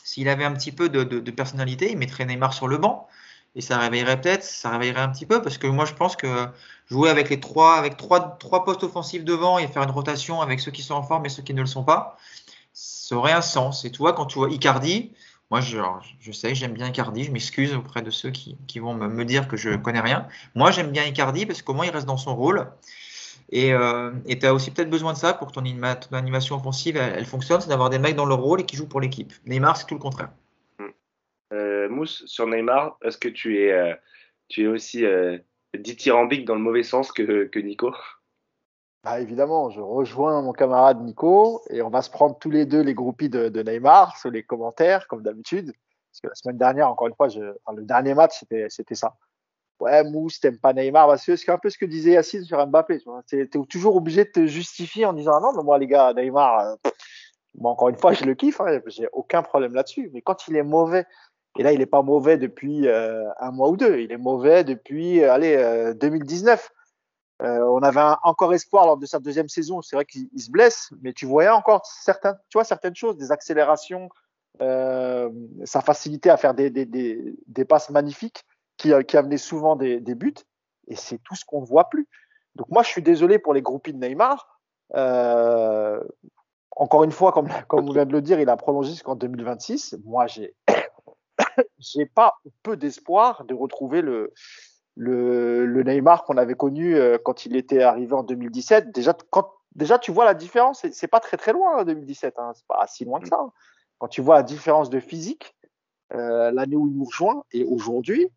C: s'il avait un petit peu de, personnalité, il mettrait Neymar sur le banc. Et ça réveillerait peut-être, ça réveillerait un petit peu, parce que moi je pense que jouer avec les trois, avec trois, trois postes offensifs devant et faire une rotation avec ceux qui sont en forme et ceux qui ne le sont pas, ça aurait un sens. Et tu vois, quand tu vois Icardi, moi je, je sais, j'aime bien Icardi, je m'excuse auprès de ceux qui, vont me, me, dire que je connais rien. Moi j'aime bien Icardi parce qu'au moins il reste dans son rôle. Et euh, tu as aussi peut-être besoin de ça pour que ton, animation offensive elle, fonctionne, c'est d'avoir des mecs dans leur rôle et qui jouent pour l'équipe. Neymar, c'est tout le contraire.
A: Hmm. Euh, Mousse, sur Neymar, est-ce que tu es, euh, tu es aussi euh, dithyrambique dans le mauvais sens que, Nico
B: bah, Évidemment, je rejoins mon camarade Nico et on va se prendre tous les deux les groupies de, Neymar sur les commentaires, comme d'habitude. Parce que la semaine dernière, encore une fois, le dernier match, c'était ça ouais, Mousse, t'aimes pas Neymar, que c'est un peu ce que disait Yacine sur Mbappé. Tu es toujours obligé de te justifier en disant ah non, mais moi les gars, Neymar, euh, moi encore une fois, je le kiffe, hein, j'ai aucun problème là-dessus. Mais quand il est mauvais, et là il est pas mauvais depuis euh, un mois ou deux, il est mauvais depuis euh, allez 2019. on avait encore espoir lors de sa deuxième saison. C'est vrai qu'il se blesse, mais tu voyais encore certains, tu vois certaines choses, des accélérations, sa facilité à faire des, des, des, des passes magnifiques qui, qui amenait souvent des, buts, et c'est tout ce qu'on ne voit plus. Donc moi, je suis désolé pour les groupies de Neymar. Euh, encore une fois, comme, comme vous vient de le dire, il a prolongé jusqu'en 2026. Moi, j'ai [laughs] j'ai pas peu d'espoir de retrouver le, le, le Neymar qu'on avait connu euh, quand il était arrivé en 2017. Déjà, quand, déjà tu vois la différence, c'est pas très très loin en 2017, hein, c'est pas si loin que ça. Hein. Quand tu vois la différence de physique, euh, l'année où il nous rejoint et aujourd'hui,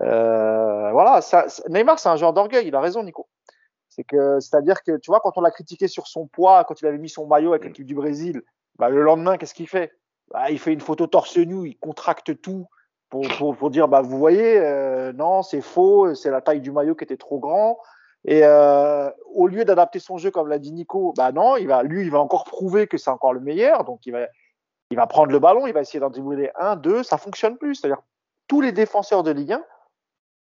B: euh, voilà, ça, Neymar, c'est un genre d'orgueil. Il a raison, Nico. C'est que, c'est-à-dire que, tu vois, quand on l'a critiqué sur son poids, quand il avait mis son maillot avec l'équipe du Brésil, bah, le lendemain, qu'est-ce qu'il fait? Bah, Il fait une photo torse nu, il contracte tout pour, dire, bah, vous voyez, euh, non, c'est faux, c'est la taille du maillot qui était trop grand. Et euh, au lieu d'adapter son jeu, comme l'a dit Nico, bah non, il va, lui, il va encore prouver que c'est encore le meilleur. Donc, il va, prendre le ballon, il va essayer d'en dérouler un, deux, ça fonctionne plus. C'est-à-dire tous les défenseurs de Ligue 1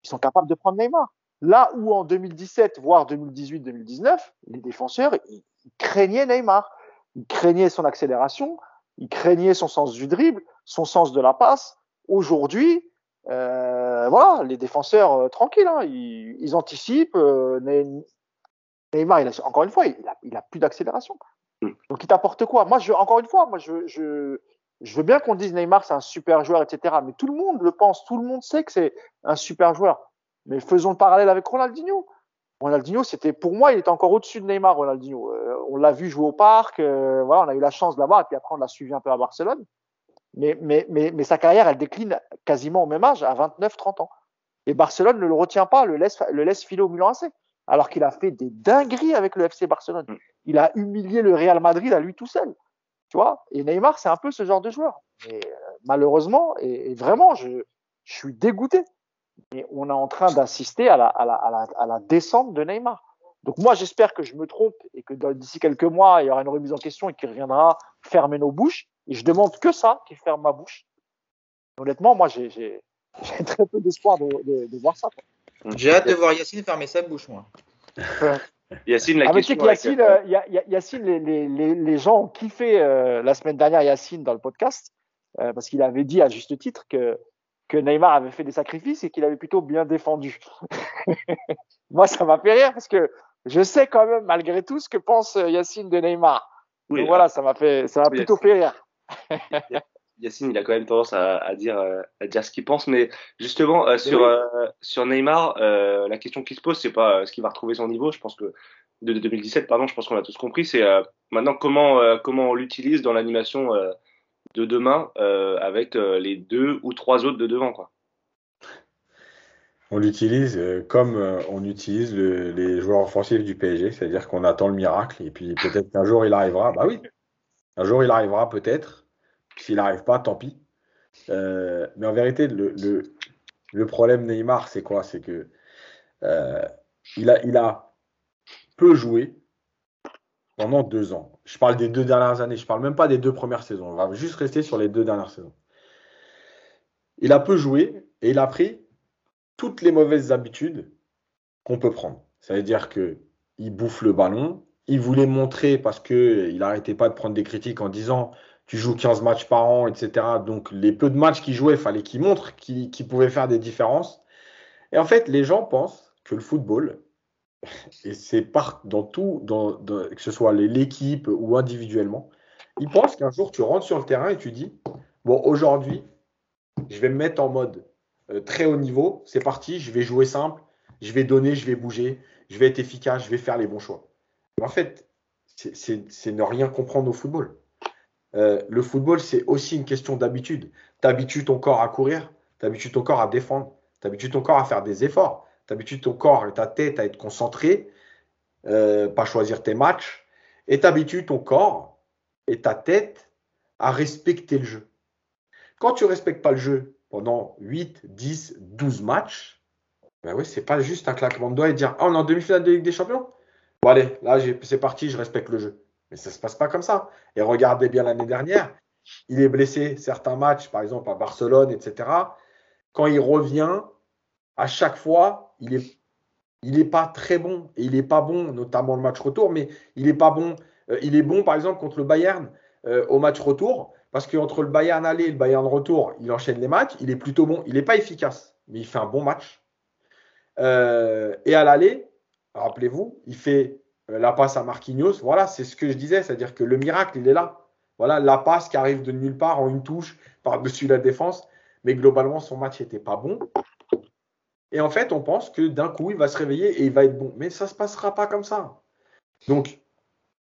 B: ils sont capables de prendre Neymar. Là où en 2017, voire 2018-2019, les défenseurs, ils, craignaient Neymar. Ils craignaient son accélération, ils craignaient son sens du dribble, son sens de la passe. Aujourd'hui, euh, voilà, les défenseurs euh, tranquilles, hein, ils, ils, anticipent. Euh, Neymar, il a, encore une fois, il a, il a plus d'accélération. Donc il t'apporte quoi? Moi, je, encore une fois, moi, je, je, je veux bien qu'on dise Neymar c'est un super joueur, etc. Mais tout le monde le pense, tout le monde sait que c'est un super joueur. Mais faisons le parallèle avec Ronaldinho. Ronaldinho, c'était pour moi, il était encore au-dessus de Neymar. Ronaldinho, euh, on l'a vu jouer au parc, euh, voilà, on a eu la chance de l'avoir, et puis après on l'a suivi un peu à Barcelone. Mais, mais, mais, mais sa carrière, elle décline quasiment au même âge, à 29-30 ans. Et Barcelone ne le retient pas, le laisse, le laisse filer au Milan AC. Alors qu'il a fait des dingueries avec le FC Barcelone. Mm. Il a humilié le Real Madrid à lui tout seul. Tu vois Et Neymar, c'est un peu ce genre de joueur. Mais euh, malheureusement, et, vraiment, je, je, suis dégoûté. Mais on est en train d'assister à la, à, la, à, la, à la descente de Neymar. Donc moi, j'espère que je me trompe et que d'ici quelques mois, il y aura une remise en question et qu'il reviendra fermer nos bouches. Et je demande que ça, qu'il ferme ma bouche. Honnêtement, moi, j'ai [laughs] très peu d'espoir de, de, de, voir ça.
C: J'ai hâte de voir Yacine fermer sa bouche, moi.
A: Yacine, la
B: ah, question. Yacine, euh, Yacine les, les, les, gens ont kiffé euh, la semaine dernière Yacine dans le podcast euh, parce qu'il avait dit à juste titre que, que Neymar avait fait des sacrifices et qu'il avait plutôt bien défendu. [laughs] moi, ça m'a fait rire parce que je sais quand même, malgré tout, ce que pense Yacine de Neymar. Oui, Donc, voilà, ça m'a fait, ça m'a plutôt fait rire.
A: Yacine, il a quand même tendance à, à dire, euh, à dire ce qu'il pense, mais justement euh, sur euh, sur Neymar, euh, la question qui se pose, c'est pas ce qu'il va retrouver son niveau. Je pense que de, 2017, pardon, je pense qu'on a tous compris. C'est maintenant comment comment on l'utilise dans l'animation de demain avec les deux ou trois autres de devant, quoi.
D: On l'utilise comme on utilise le, les joueurs offensifs du PSG, c'est-à-dire qu'on attend le miracle et puis peut-être qu'un jour il arrivera. Bah oui, un jour il arrivera peut-être s'il n'arrive pas, tant pis. Euh, mais en vérité, le, problème Neymar, c'est quoi? C'est que euh, il a peu joué pendant deux ans. Je parle des deux dernières années, je parle même pas des deux premières saisons. On va juste rester sur les deux dernières saisons. Il a peu joué et il a pris toutes les mauvaises habitudes qu'on peut prendre. Ça veut dire que il bouffe le ballon. Il voulait montrer parce que il n'arrêtait pas de prendre des critiques en disant tu joues 15 matchs par an, etc. Donc les peu de matchs qu'il jouait, il fallait qu'il montre qu'il pouvait faire des différences. Et en fait, les gens pensent que le football, et c'est part dans tout, que ce soit l'équipe ou individuellement, ils pensent qu'un jour tu rentres sur le terrain et tu dis, bon, aujourd'hui, je vais me mettre en mode euh, très haut niveau, c'est parti, je vais jouer simple, je vais donner, je vais bouger, je vais être efficace, je vais faire les bons choix. En fait, c'est ne rien comprendre au football. Euh, le football, c'est aussi une question d'habitude. T'habitues ton corps à courir, t'habitues ton corps à défendre, t'habitues ton corps à faire des efforts, t'habitues ton corps et ta tête à être concentré, euh, pas choisir tes matchs, et t'habitues ton corps et ta tête à respecter le jeu. Quand tu respectes pas le jeu pendant 8, 10, 12 matchs, ben oui, c'est pas juste un claquement de doigts et dire Ah, on est en demi-finale de Ligue des Champions Bon, allez, là, c'est parti, je respecte le jeu. Mais ça ne se passe pas comme ça. Et regardez bien l'année dernière, il est blessé certains matchs, par exemple à Barcelone, etc. Quand il revient, à chaque fois, il est n'est pas très bon. Et il n'est pas bon, notamment le match retour, mais il n'est pas bon. Euh, il est bon, par exemple, contre le Bayern euh, au match retour, parce qu'entre le Bayern aller et le Bayern retour, il enchaîne les matchs. Il est plutôt bon. Il n'est pas efficace, mais il fait un bon match. Euh, et à l'aller, rappelez-vous, il fait la passe à Marquinhos, voilà, c'est ce que je disais, c'est-à-dire que le miracle, il est là. Voilà, la passe qui arrive de nulle part en une touche par-dessus la défense, mais globalement, son match n'était pas bon. Et en fait, on pense que d'un coup, il va se réveiller et il va être bon. Mais ça ne se passera pas comme ça. Donc,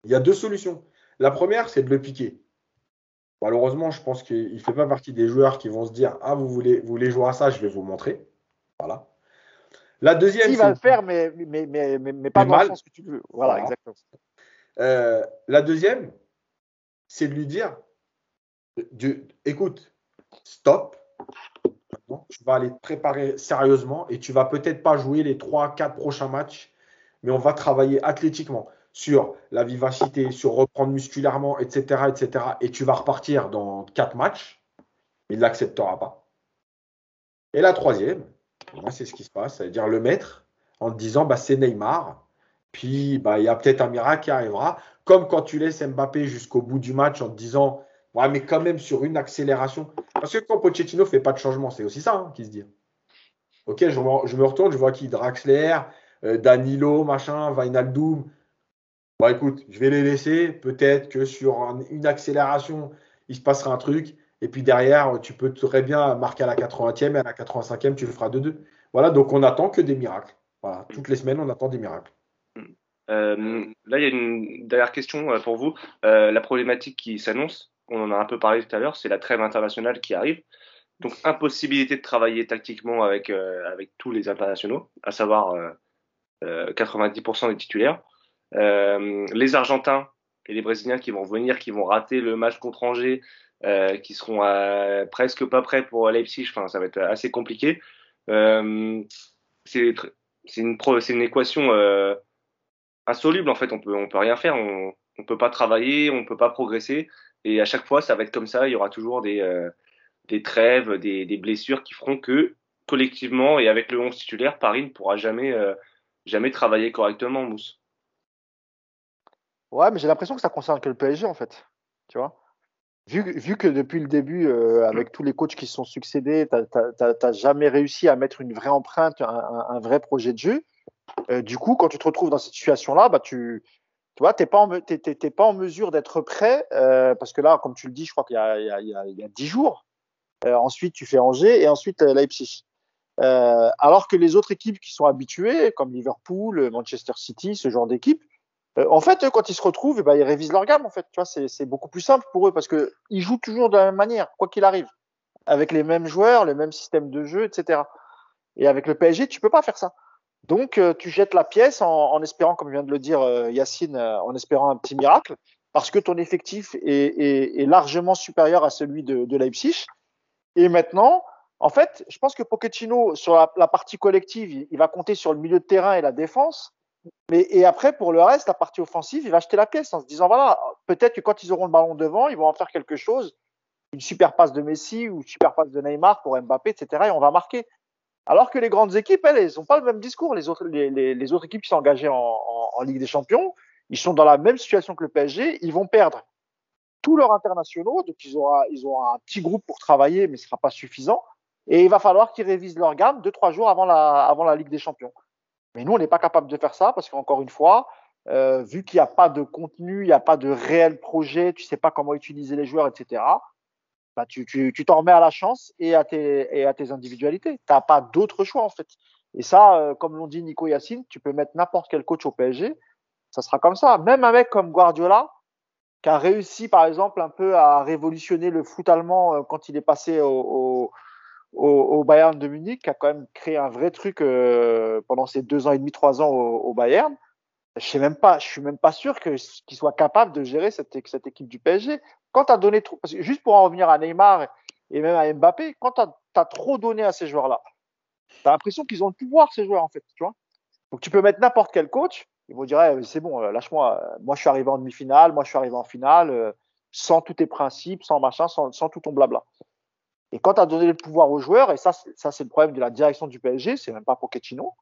D: il y a deux solutions. La première, c'est de le piquer. Malheureusement, je pense qu'il ne fait pas partie des joueurs qui vont se dire Ah, vous voulez, vous voulez jouer à ça, je vais vous montrer. Voilà. La deuxième.
B: Il va le faire, mais, mais, mais, mais, pas dans le sens que tu veux. Voilà, exactement.
D: Euh, la deuxième, c'est de lui dire écoute, stop. Tu vas aller te préparer sérieusement et tu vas peut-être pas jouer les 3-4 prochains matchs, mais on va travailler athlétiquement sur la vivacité, sur reprendre musculairement, etc., etc. Et tu vas repartir dans 4 matchs. Il ne l'acceptera pas. Et la troisième, moi, c'est ce qui se passe. C'est-à-dire le mettre en te disant bah, c'est Neymar. Puis bah, il y a peut-être un miracle qui arrivera. Comme quand tu laisses Mbappé jusqu'au bout du match en te disant ouais, mais quand même sur une accélération. Parce que quand Pochettino fait pas de changement, c'est aussi ça hein, qui se dit. Ok, je, me retourne, je vois qui? Draxler, euh, Danilo, machin, Vainaldoum. Bon, écoute, je vais les laisser. Peut-être que sur une accélération, il se passera un truc.
E: Et puis derrière, tu peux très bien marquer à la 80e et à la 85e, tu le feras 2-2. Voilà, donc on n'attend que des miracles. Voilà, toutes les semaines, on attend des miracles.
A: Euh, là, il y a une dernière question euh, pour vous. La problématique qui s'annonce, on en a un peu parlé tout à l'heure, c'est la trêve internationale qui arrive. Donc, impossibilité de travailler tactiquement avec, avec tous les internationaux, à savoir 90% des titulaires. les Argentins et les Brésiliens qui vont venir, qui vont rater le match contre Angers, qui seront presque pas prêts pour Leipzig. Enfin, ça va être assez compliqué. c'est une, une équation insoluble en fait. On peut, on peut rien faire. On, on peut pas travailler, on peut pas progresser. Et à chaque fois, ça va être comme ça. Il y aura toujours des, euh, des trêves, des, des, blessures qui feront que collectivement et avec le 11 titulaire, Paris ne pourra jamais, euh, jamais travailler correctement, Mousse.
B: Ouais, mais j'ai l'impression que ça concerne que le PSG en fait. Tu vois? Vu, vu que depuis le début, euh, avec tous les coachs qui se sont succédés, tu n'as jamais réussi à mettre une vraie empreinte, un, un vrai projet de jeu. Euh, du coup, quand tu te retrouves dans cette situation-là, bah, tu, tu vois, t'es pas en, pas en mesure d'être prêt, euh, parce que là, comme tu le dis, je crois qu'il y a, il y a, il y a 10 jours. Euh, ensuite, tu fais Angers et ensuite Leipzig. alors que les autres équipes qui sont habituées, comme Liverpool, Manchester City, ce genre d'équipes, en fait, quand ils se retrouvent, eh ben, ils révisent leur gamme. En fait, tu vois, c'est beaucoup plus simple pour eux parce que ils jouent toujours de la même manière, quoi qu'il arrive, avec les mêmes joueurs, le même système de jeu, etc. Et avec le PSG, tu peux pas faire ça. Donc, euh, tu jettes la pièce en, espérant, comme vient de le dire euh, Yacine, euh, en espérant un petit miracle, parce que ton effectif est, largement supérieur à celui de, Leipzig. Et maintenant, en fait, je pense que Pochettino, sur la, partie collective, il, va compter sur le milieu de terrain et la défense. Mais, et après, pour le reste, la partie offensive, il va jeter la pièce en se disant, voilà, peut-être que quand ils auront le ballon devant, ils vont en faire quelque chose, une super passe de Messi ou une super passe de Neymar pour Mbappé, etc. Et on va marquer. Alors que les grandes équipes, elles, elles n'ont pas le même discours. Les autres, les, les, les autres équipes qui sont engagées en, en, en, Ligue des Champions, ils sont dans la même situation que le PSG. Ils vont perdre tous leurs internationaux. Donc, ils auront, ils auront un petit groupe pour travailler, mais ce sera pas suffisant. Et il va falloir qu'ils révisent leur gamme deux, trois jours avant la, avant la Ligue des Champions. Mais nous, on n'est pas capable de faire ça parce qu'encore une fois, euh, vu qu'il n'y a pas de contenu, il n'y a pas de réel projet, tu sais pas comment utiliser les joueurs, etc bah, tu, tu, tu t'en remets à la chance et à tes, et à tes individualités. Tu n'as pas d'autre choix, en fait. Et ça, euh, comme l'ont dit Nico Yacine, tu peux mettre n'importe quel coach au PSG, ça sera comme ça. Même un mec comme Guardiola, qui a réussi, par exemple, un peu à révolutionner le foot allemand euh, quand il est passé au, au, Bayern de Munich, qui a quand même créé un vrai truc euh, pendant ces deux ans et demi, trois ans au Bayern. Je sais suis même pas sûr que qu'il soit capable de gérer cette, équipe du PSG quand tu as donné trop, parce que juste pour en revenir à Neymar et même à Mbappé, quand tu as, trop donné à ces joueurs-là, tu as l'impression qu'ils ont le pouvoir, ces joueurs, en fait. Tu vois Donc tu peux mettre n'importe quel coach, ils vont dire eh, c'est bon, euh, lâche-moi. Moi, je suis arrivé en demi-finale, moi, je suis arrivé en finale, euh, sans tous tes principes, sans machin, sans, sans tout ton blabla. Et quand tu as donné le pouvoir aux joueurs, et ça, ça c'est le problème de la direction du PSG, c'est même pas Pochettino,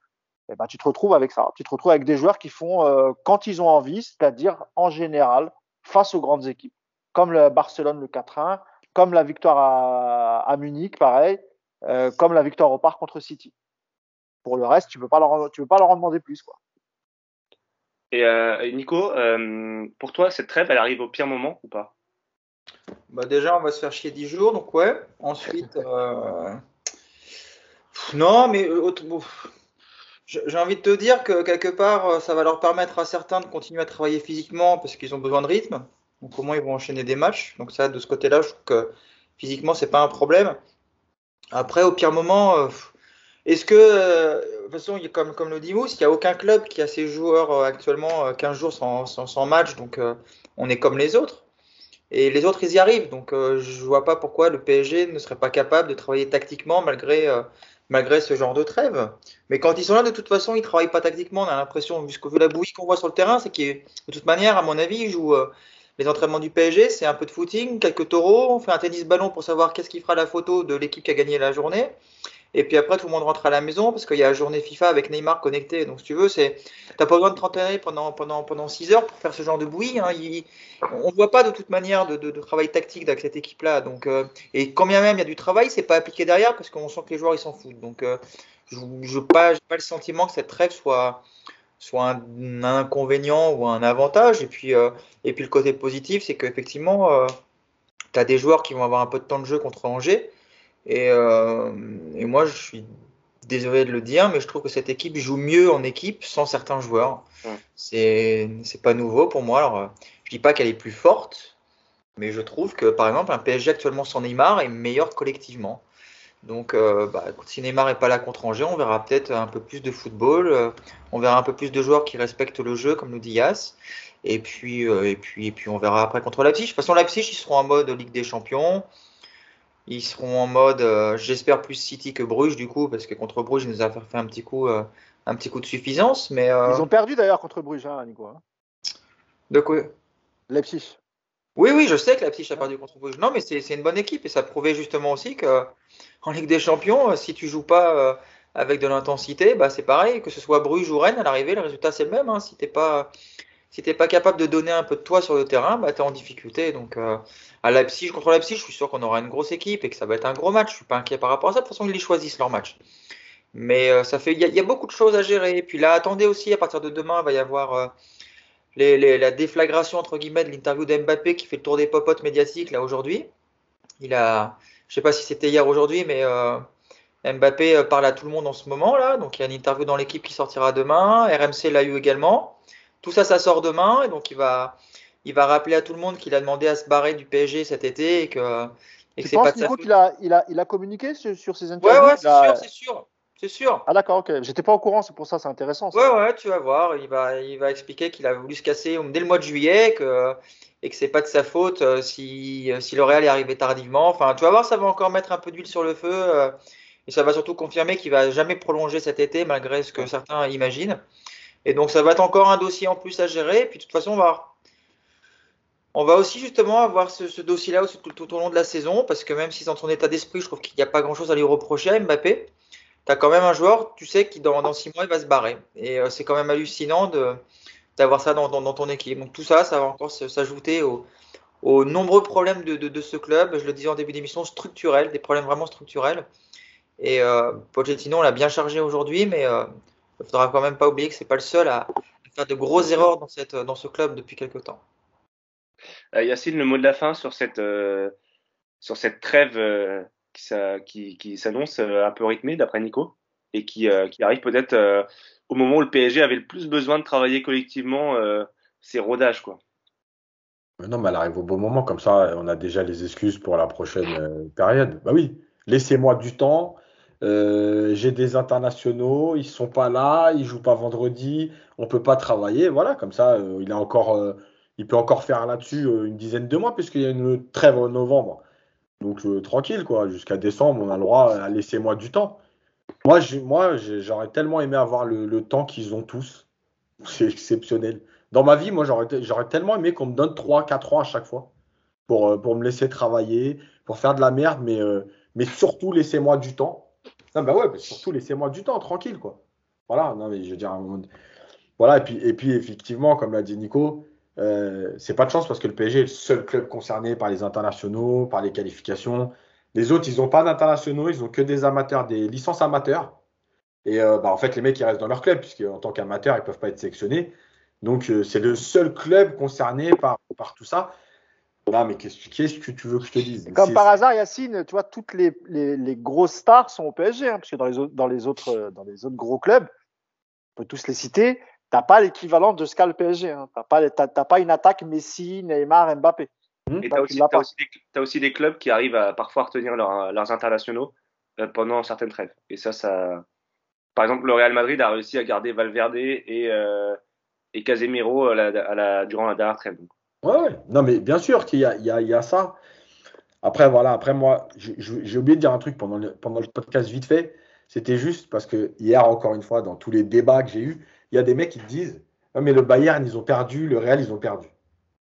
B: eh ben, tu te retrouves avec ça. Tu te retrouves avec des joueurs qui font euh, quand ils ont envie, c'est-à-dire en général, face aux grandes équipes comme le Barcelone le 4-1, comme la victoire à, à Munich, pareil, euh, comme la victoire au parc contre City. Pour le reste, tu peux pas leur, tu peux pas leur en demander plus, quoi.
A: Et euh, Nico, euh, pour toi, cette trêve, elle arrive au pire moment ou pas?
C: Bah Déjà, on va se faire chier 10 jours, donc ouais. Ensuite, euh... non, mais j'ai envie de te dire que quelque part, ça va leur permettre à certains de continuer à travailler physiquement parce qu'ils ont besoin de rythme. Donc comment ils vont enchaîner des matchs. Donc ça, de ce côté-là, je trouve que physiquement, c'est pas un problème. Après, au pire moment, euh, est-ce que, euh, de toute façon, comme, comme le dit Mousse, il n'y a aucun club qui a ses joueurs euh, actuellement 15 jours sans, sans, match, donc on est comme les autres. Et les autres, ils y arrivent. Donc je vois pas pourquoi le PSG ne serait pas capable de travailler tactiquement malgré, malgré ce genre de trêve. Mais quand ils sont là, de toute façon, ils travaillent pas tactiquement. On a l'impression, vu, la bouillie qu'on voit sur le terrain, c'est qu'ils, de toute manière, à mon avis, ils jouent les entraînements du PSG, c'est un peu de footing, quelques taureaux, on fait un tennis ballon pour savoir qu'est-ce qui fera la photo de l'équipe qui a gagné la journée. Et puis après, tout le monde rentre à la maison parce qu'il y a la journée FIFA avec Neymar connecté. Donc, si tu veux, c'est, t'as pas besoin de t'entraîner pendant, pendant, pendant 6 heures pour faire ce genre de bouillie. Hein. on ne voit pas de toute manière de, travail tactique avec cette équipe-là. Euh, et quand bien même il y a du travail, c'est pas appliqué derrière parce qu'on sent que les joueurs ils s'en foutent. Donc, euh, je n'ai pas, pas le sentiment que cette trêve soit, soit un, inconvénient ou un avantage. Et puis, euh, et puis le côté positif, c'est qu'effectivement, tu as des joueurs qui vont avoir un peu de temps de jeu contre Angers. Et, euh, et, moi, je suis désolé de le dire, mais je trouve que cette équipe joue mieux en équipe sans certains joueurs. Ouais. C'est pas nouveau pour moi. Alors, je dis pas qu'elle est plus forte, mais je trouve que par exemple, un PSG actuellement sans Neymar est meilleur collectivement. Donc, euh, bah, si Neymar n'est pas là contre Angers, on verra peut-être un peu plus de football, euh, on verra un peu plus de joueurs qui respectent le jeu, comme nous dit Yass. Et puis, euh, et puis, et puis, on verra après contre Leipzig. De toute façon, Leipzig, ils seront en mode Ligue des Champions. Ils seront en mode, euh, j'espère plus City que Bruges du coup, parce que contre Bruges, ils nous a fait un petit coup, euh, un petit coup de suffisance. Mais
B: ils ont perdu d'ailleurs contre Bruges, hein, Nico. Hein.
C: De quoi?
B: Leipzig.
C: Oui, oui, je sais que Leipzig a perdu contre Bruges. Non, mais c'est une bonne équipe et ça prouvait justement aussi que en Ligue des Champions, si tu joues pas avec de l'intensité, bah c'est pareil, que ce soit Bruges ou Rennes, à l'arrivée, le résultat c'est le même. Hein. Si t'es pas si t'es pas capable de donner un peu de toi sur le terrain, bah, tu es en difficulté. Donc, euh, à Leipzig, contre Leipzig, je suis sûr qu'on aura une grosse équipe et que ça va être un gros match. Je suis pas inquiet par rapport à ça. De toute façon, ils choisissent leur match. Mais euh, ça fait, il y, a beaucoup de choses à gérer. Et puis là, attendez aussi, à partir de demain, il va y avoir euh, les, les, la déflagration entre guillemets de l'interview d'Mbappé qui fait le tour des popotes médiatiques là aujourd'hui. Il a, je sais pas si c'était hier aujourd'hui, mais Mbappé parle à tout le monde en ce moment là. Donc il y a une interview dans l'équipe qui sortira demain. RMC l'a eu également. Tout ça, ça sort demain, et donc il va, il va rappeler à tout le monde qu'il a demandé à se barrer du PSG cet été et que,
B: et que pas de sa. Il a, il, a, il a communiqué sur, sur ses interviews?
C: Ouais, ouais, c'est
B: a...
C: sûr, c'est sûr. C'est sûr.
B: Ah d'accord, ok. J'étais pas au courant, c'est pour ça, c'est intéressant. Ça.
C: Ouais, ouais, tu vas voir. Il va, il va expliquer qu'il a voulu se casser dès le mois de juillet que, et que c'est pas de sa faute euh, si, si le Real est arrivé tardivement. Enfin, tu vas voir, ça va encore mettre un peu d'huile sur le feu. Euh, et ça va surtout confirmer qu'il va jamais prolonger cet été, malgré ce que certains imaginent. Et donc, ça va être encore un dossier en plus à gérer. Et puis, de toute façon, on va, on va aussi justement avoir ce, ce dossier-là tout, tout, au long de la saison, parce que même si dans son état d'esprit, je trouve qu'il n'y a pas grand-chose à lui reprocher à Mbappé, tu as quand même un joueur, tu sais, qui dans, dans six mois, il va se barrer. Et euh, c'est quand même hallucinant d'avoir ça dans, dans, dans, ton équipe. Donc, tout ça, ça va encore s'ajouter aux, aux, nombreux problèmes de, de, de, ce club. Je le disais en début d'émission, structurels, des problèmes vraiment structurels. Et euh, Pochettino, on l'a bien chargé aujourd'hui, mais. Euh, il ne faudra quand même pas oublier que c'est pas le seul à faire de grosses erreurs dans, cette, dans ce club depuis quelques temps.
A: Euh, Yacine, le mot de la fin sur cette, euh, sur cette trêve euh, qui, qui, s'annonce euh, un peu rythmée d'après Nico et qui, euh, qui arrive peut-être euh, au moment où le PSG avait le plus besoin de travailler collectivement ses rodages. Quoi.
D: Non, mais elle arrive au bon moment, comme ça on a déjà les excuses pour la prochaine période. Bah oui, laissez-moi du temps. Euh, j'ai des internationaux, ils sont pas là, ils jouent pas vendredi, on peut pas travailler, voilà, comme ça, euh, il a encore, euh, il peut encore faire là-dessus une dizaine de mois puisqu'il y a une trêve en novembre. Donc tranquille quoi, jusqu'à décembre, on a le droit à laisser moi du temps. Moi, moi, j'aurais tellement aimé avoir le, temps qu'ils ont tous, [laughs] c'est exceptionnel. Dans ma vie, moi, j'aurais tellement aimé qu'on me donne 3-4 ans à chaque fois pour, pour me laisser travailler, pour faire de la merde, mais, mais surtout laissez-moi du temps. Non, bah ouais, surtout laissez-moi du temps, tranquille, quoi. Voilà, non, mais je veux dire, voilà, et puis, et puis effectivement, comme l'a dit Nico, euh, c'est pas de chance parce que le PSG est le seul club concerné par les internationaux, par les qualifications. Les autres, ils n'ont pas d'internationaux, ils ont que des amateurs, des licences amateurs. Et euh, bah, en fait, les mecs, ils restent dans leur club, puisqu'en tant qu'amateurs, ils ne peuvent pas être sélectionnés. Donc, euh, c'est le seul club concerné par, par tout ça. Non, mais qu'est-ce que tu veux que je te dise?
B: Comme par hasard, Yacine, tu vois, toutes les, les, les grosses stars sont au PSG, hein, parce que dans les, autres, dans, les autres, dans les autres gros clubs, on peut tous les citer, tu n'as pas l'équivalent de ce qu'a le PSG. Hein. Tu n'as pas, pas, une attaque Messi, Neymar, Mbappé.
A: Et tu as, aussi, aussi, des clubs qui arrivent à parfois retenir leur, leurs internationaux euh, pendant certaines trêves. Et ça, ça. Par exemple, le Real Madrid a réussi à garder Valverde et, euh, et Casemiro à la, à la, durant la dernière trêve. Donc.
D: Ouais, non, mais bien sûr qu'il y a, il y, a, il y a ça. Après, voilà, après moi, j'ai oublié de dire un truc pendant le, pendant le podcast vite fait. C'était juste parce que hier, encore une fois, dans tous les débats que j'ai eus, il y a des mecs qui te disent ah, mais le Bayern, ils ont perdu, le Real, ils ont perdu.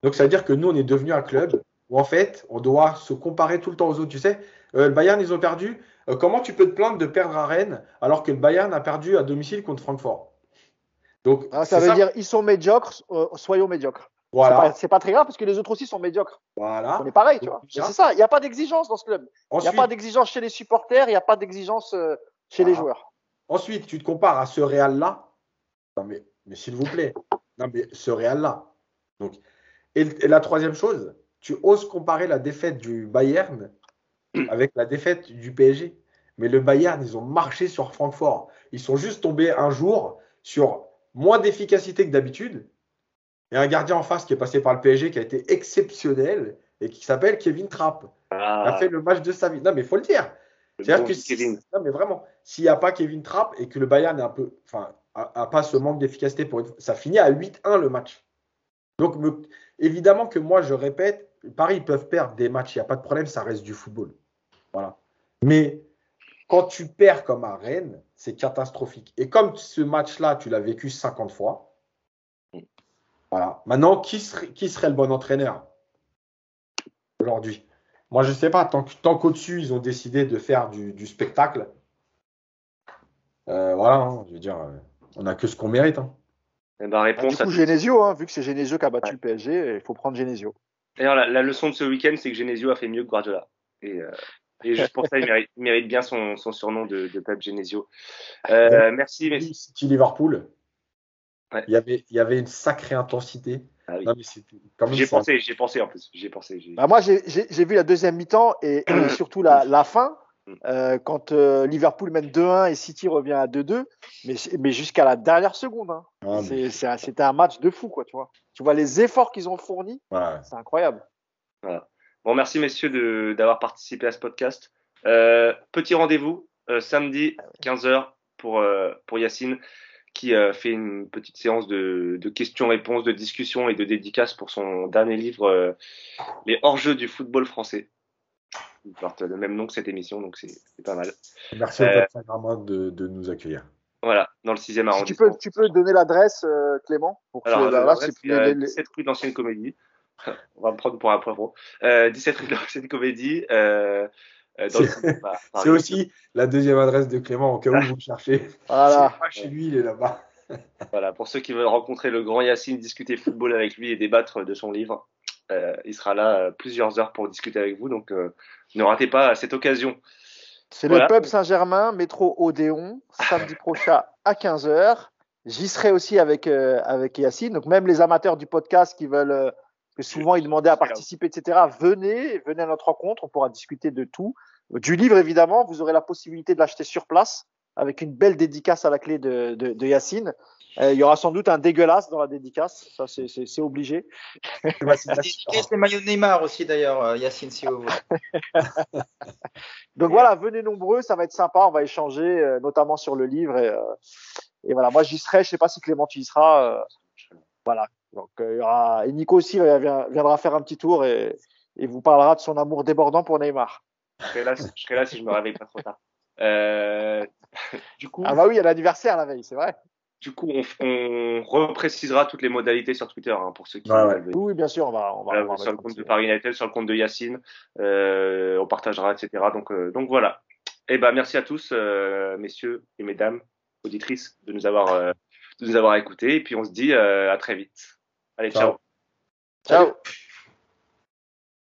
D: Donc, ça veut dire que nous, on est devenu un club où, en fait, on doit se comparer tout le temps aux autres. Tu sais, euh, le Bayern, ils ont perdu. Euh, comment tu peux te plaindre de perdre à Rennes alors que le Bayern a perdu à domicile contre Francfort?
B: Donc, ah, ça veut ça. dire ils sont médiocres, euh, soyons médiocres.
D: Voilà.
B: C'est pas, pas, très grave parce que les autres aussi sont médiocres.
D: Voilà.
B: On est pareil, tu vois. C'est ça. Il n'y a pas d'exigence dans ce club. Il n'y a pas d'exigence chez les supporters. Il n'y a pas d'exigence euh, chez voilà. les joueurs.
D: Ensuite, tu te compares à ce Real-là. Non, mais, mais s'il vous plaît. Non, mais ce Real-là. Donc, et, et, la troisième chose, tu oses comparer la défaite du Bayern [clears throat] avec la défaite du PSG. Mais le Bayern, ils ont marché sur Francfort. Ils sont juste tombés un jour sur moins d'efficacité que d'habitude. Et un gardien en face qui est passé par le PSG qui a été exceptionnel et qui s'appelle Kevin Trapp. Il a
A: Ah,
D: fait le match de sa vie. Non, mais il faut le dire. C'est-à-dire
A: bon
D: que si- non, mais vraiment, s'il n'y a pas Kevin Trapp et que le Bayern est un peu, enfin, a, a pas ce manque d'efficacité pour une- ça finit à 8-1 le match. Donc, me- évidemment que moi, je répète, Paris, ils peuvent perdre des matchs, il n'y a pas de problème, ça reste du football. Voilà. Mais quand tu perds comme à Rennes, c'est catastrophique. Et comme ce match-là, tu l'as vécu 50 fois, voilà. Maintenant, qui serait, qui serait le bon entraîneur aujourd'hui? Moi, je ne sais pas. Tant, tant qu'au-dessus, ils ont décidé de faire du, du spectacle, euh, voilà, hein, je veux dire, euh, on n'a que ce qu'on mérite. hein.
A: Eh ben,
B: Ah,
A: réponse
B: du
A: à
B: coup,
A: tout.
B: Genesio, hein, vu que c'est Genesio qui a battu
A: Ouais.
B: le PSG, il faut prendre Genesio.
A: D'ailleurs, la, la leçon de ce week-end, c'est que Genesio a fait mieux que Guardiola. Et, euh, et juste pour ça, il mérite, il mérite bien son, son surnom de, de Pep Genesio. Euh, merci, merci.
D: City Liverpool,
A: Ouais.
D: il, y avait, il y avait une sacrée intensité.
A: Ah oui.
D: Non, mais c'était quand même
A: J'y ai
D: ça-
A: pensé, j'y ai pensé en plus. J'y ai pensé. j'ai-
B: Bah, moi, j'ai j'ai- j'ai vu la deuxième mi-temps et, [coughs] et surtout la, la fin,
A: Mm.
B: euh, quand euh, Liverpool mène 2-1 et City revient à 2-2, mais, mais jusqu'à la dernière seconde. hein.
D: Ah, mais-
B: C'est- c'est un- C'était un match de fou, quoi, tu vois. Tu vois les efforts qu'ils ont fournis,
D: ouais.
B: c'est incroyable.
A: Bon, merci messieurs de- d'avoir participé à ce podcast. Euh, petit rendez-vous euh, samedi 15h pour, euh, pour Yacine qui euh, fait une petite séance de, de questions-réponses, de discussions et de dédicaces pour son dernier livre, euh, Les hors-jeux du football français. Il porte le même nom que cette émission, donc c'est pas mal.
D: Merci au
A: Euh,
D: Saint-Germain de, de nous accueillir.
A: Voilà, dans le 6e
B: Si tu
A: arrondissement.
B: peux, tu peux donner l'adresse, euh, Clément pour que
A: Alors,
B: là,
A: euh,
B: les- les-
A: 17 rue de l'Ancienne Comédie. [laughs] On va me prendre pour un. Euh, 17 rue de l'Ancienne Comédie. Euh,
D: C'est-
A: 6e, Paris. [laughs]
D: C'est aussi la deuxième adresse de Clément, au cas où vous le cherchez.
B: Voilà.
D: Pas chez lui, il est là-bas. [laughs]
A: Voilà, pour ceux qui veulent rencontrer le grand Yacine, discuter football avec lui et débattre de son livre, euh, il sera là euh, plusieurs heures pour discuter avec vous. Donc, euh, ne ratez pas cette occasion.
B: C'est
A: Voilà.
B: le pub Saint-Germain, métro Odéon, samedi prochain à 15h. J'y serai aussi avec, euh, avec Yacine. Donc, même les amateurs du podcast qui veulent, euh, que souvent ils demandaient à participer, etc., venez, venez à notre rencontre. On pourra discuter de tout. Du livre, évidemment, vous aurez la possibilité de l'acheter sur place avec une belle dédicace à la clé de, de, de Yacine. Euh, il y aura sans doute un dégueulasse dans la dédicace. Ça, c'est- c'est c'est obligé. [laughs]
C: Maillots de Neymar aussi d'ailleurs, euh, Yacine, si vous voulez. [laughs]
B: Donc voilà, venez nombreux, ça va être sympa, on va échanger, euh, notamment sur le livre. Et, euh, et voilà, moi j'y serai, je sais pas si Clément tu y seras. euh, voilà, donc euh, il y aura et Nico aussi euh, viendra faire un petit tour et, et vous parlera de son amour débordant pour Neymar.
A: Je serai là, je serai là si je me réveille pas trop tard. Euh, [laughs] du coup,
B: Ah bah oui, il y a l'anniversaire la veille, c'est vrai.
A: du coup, on, on reprécisera toutes les modalités sur Twitter hein, pour ceux qui
D: Ouais, ouais.
B: Oui, bien sûr, on va, on va,
A: Voilà,
B: on va
A: sur le compte de
B: petit-
A: Paris United, sur le compte de Yacine, euh, on partagera, etc. Donc, euh, donc voilà. Et ben merci à tous, euh, messieurs et mesdames, auditrices, de nous avoir, euh, de nous avoir écoutés. Et puis on se dit euh, à très vite. Allez,
D: Ciao.
A: ciao.
B: Ciao.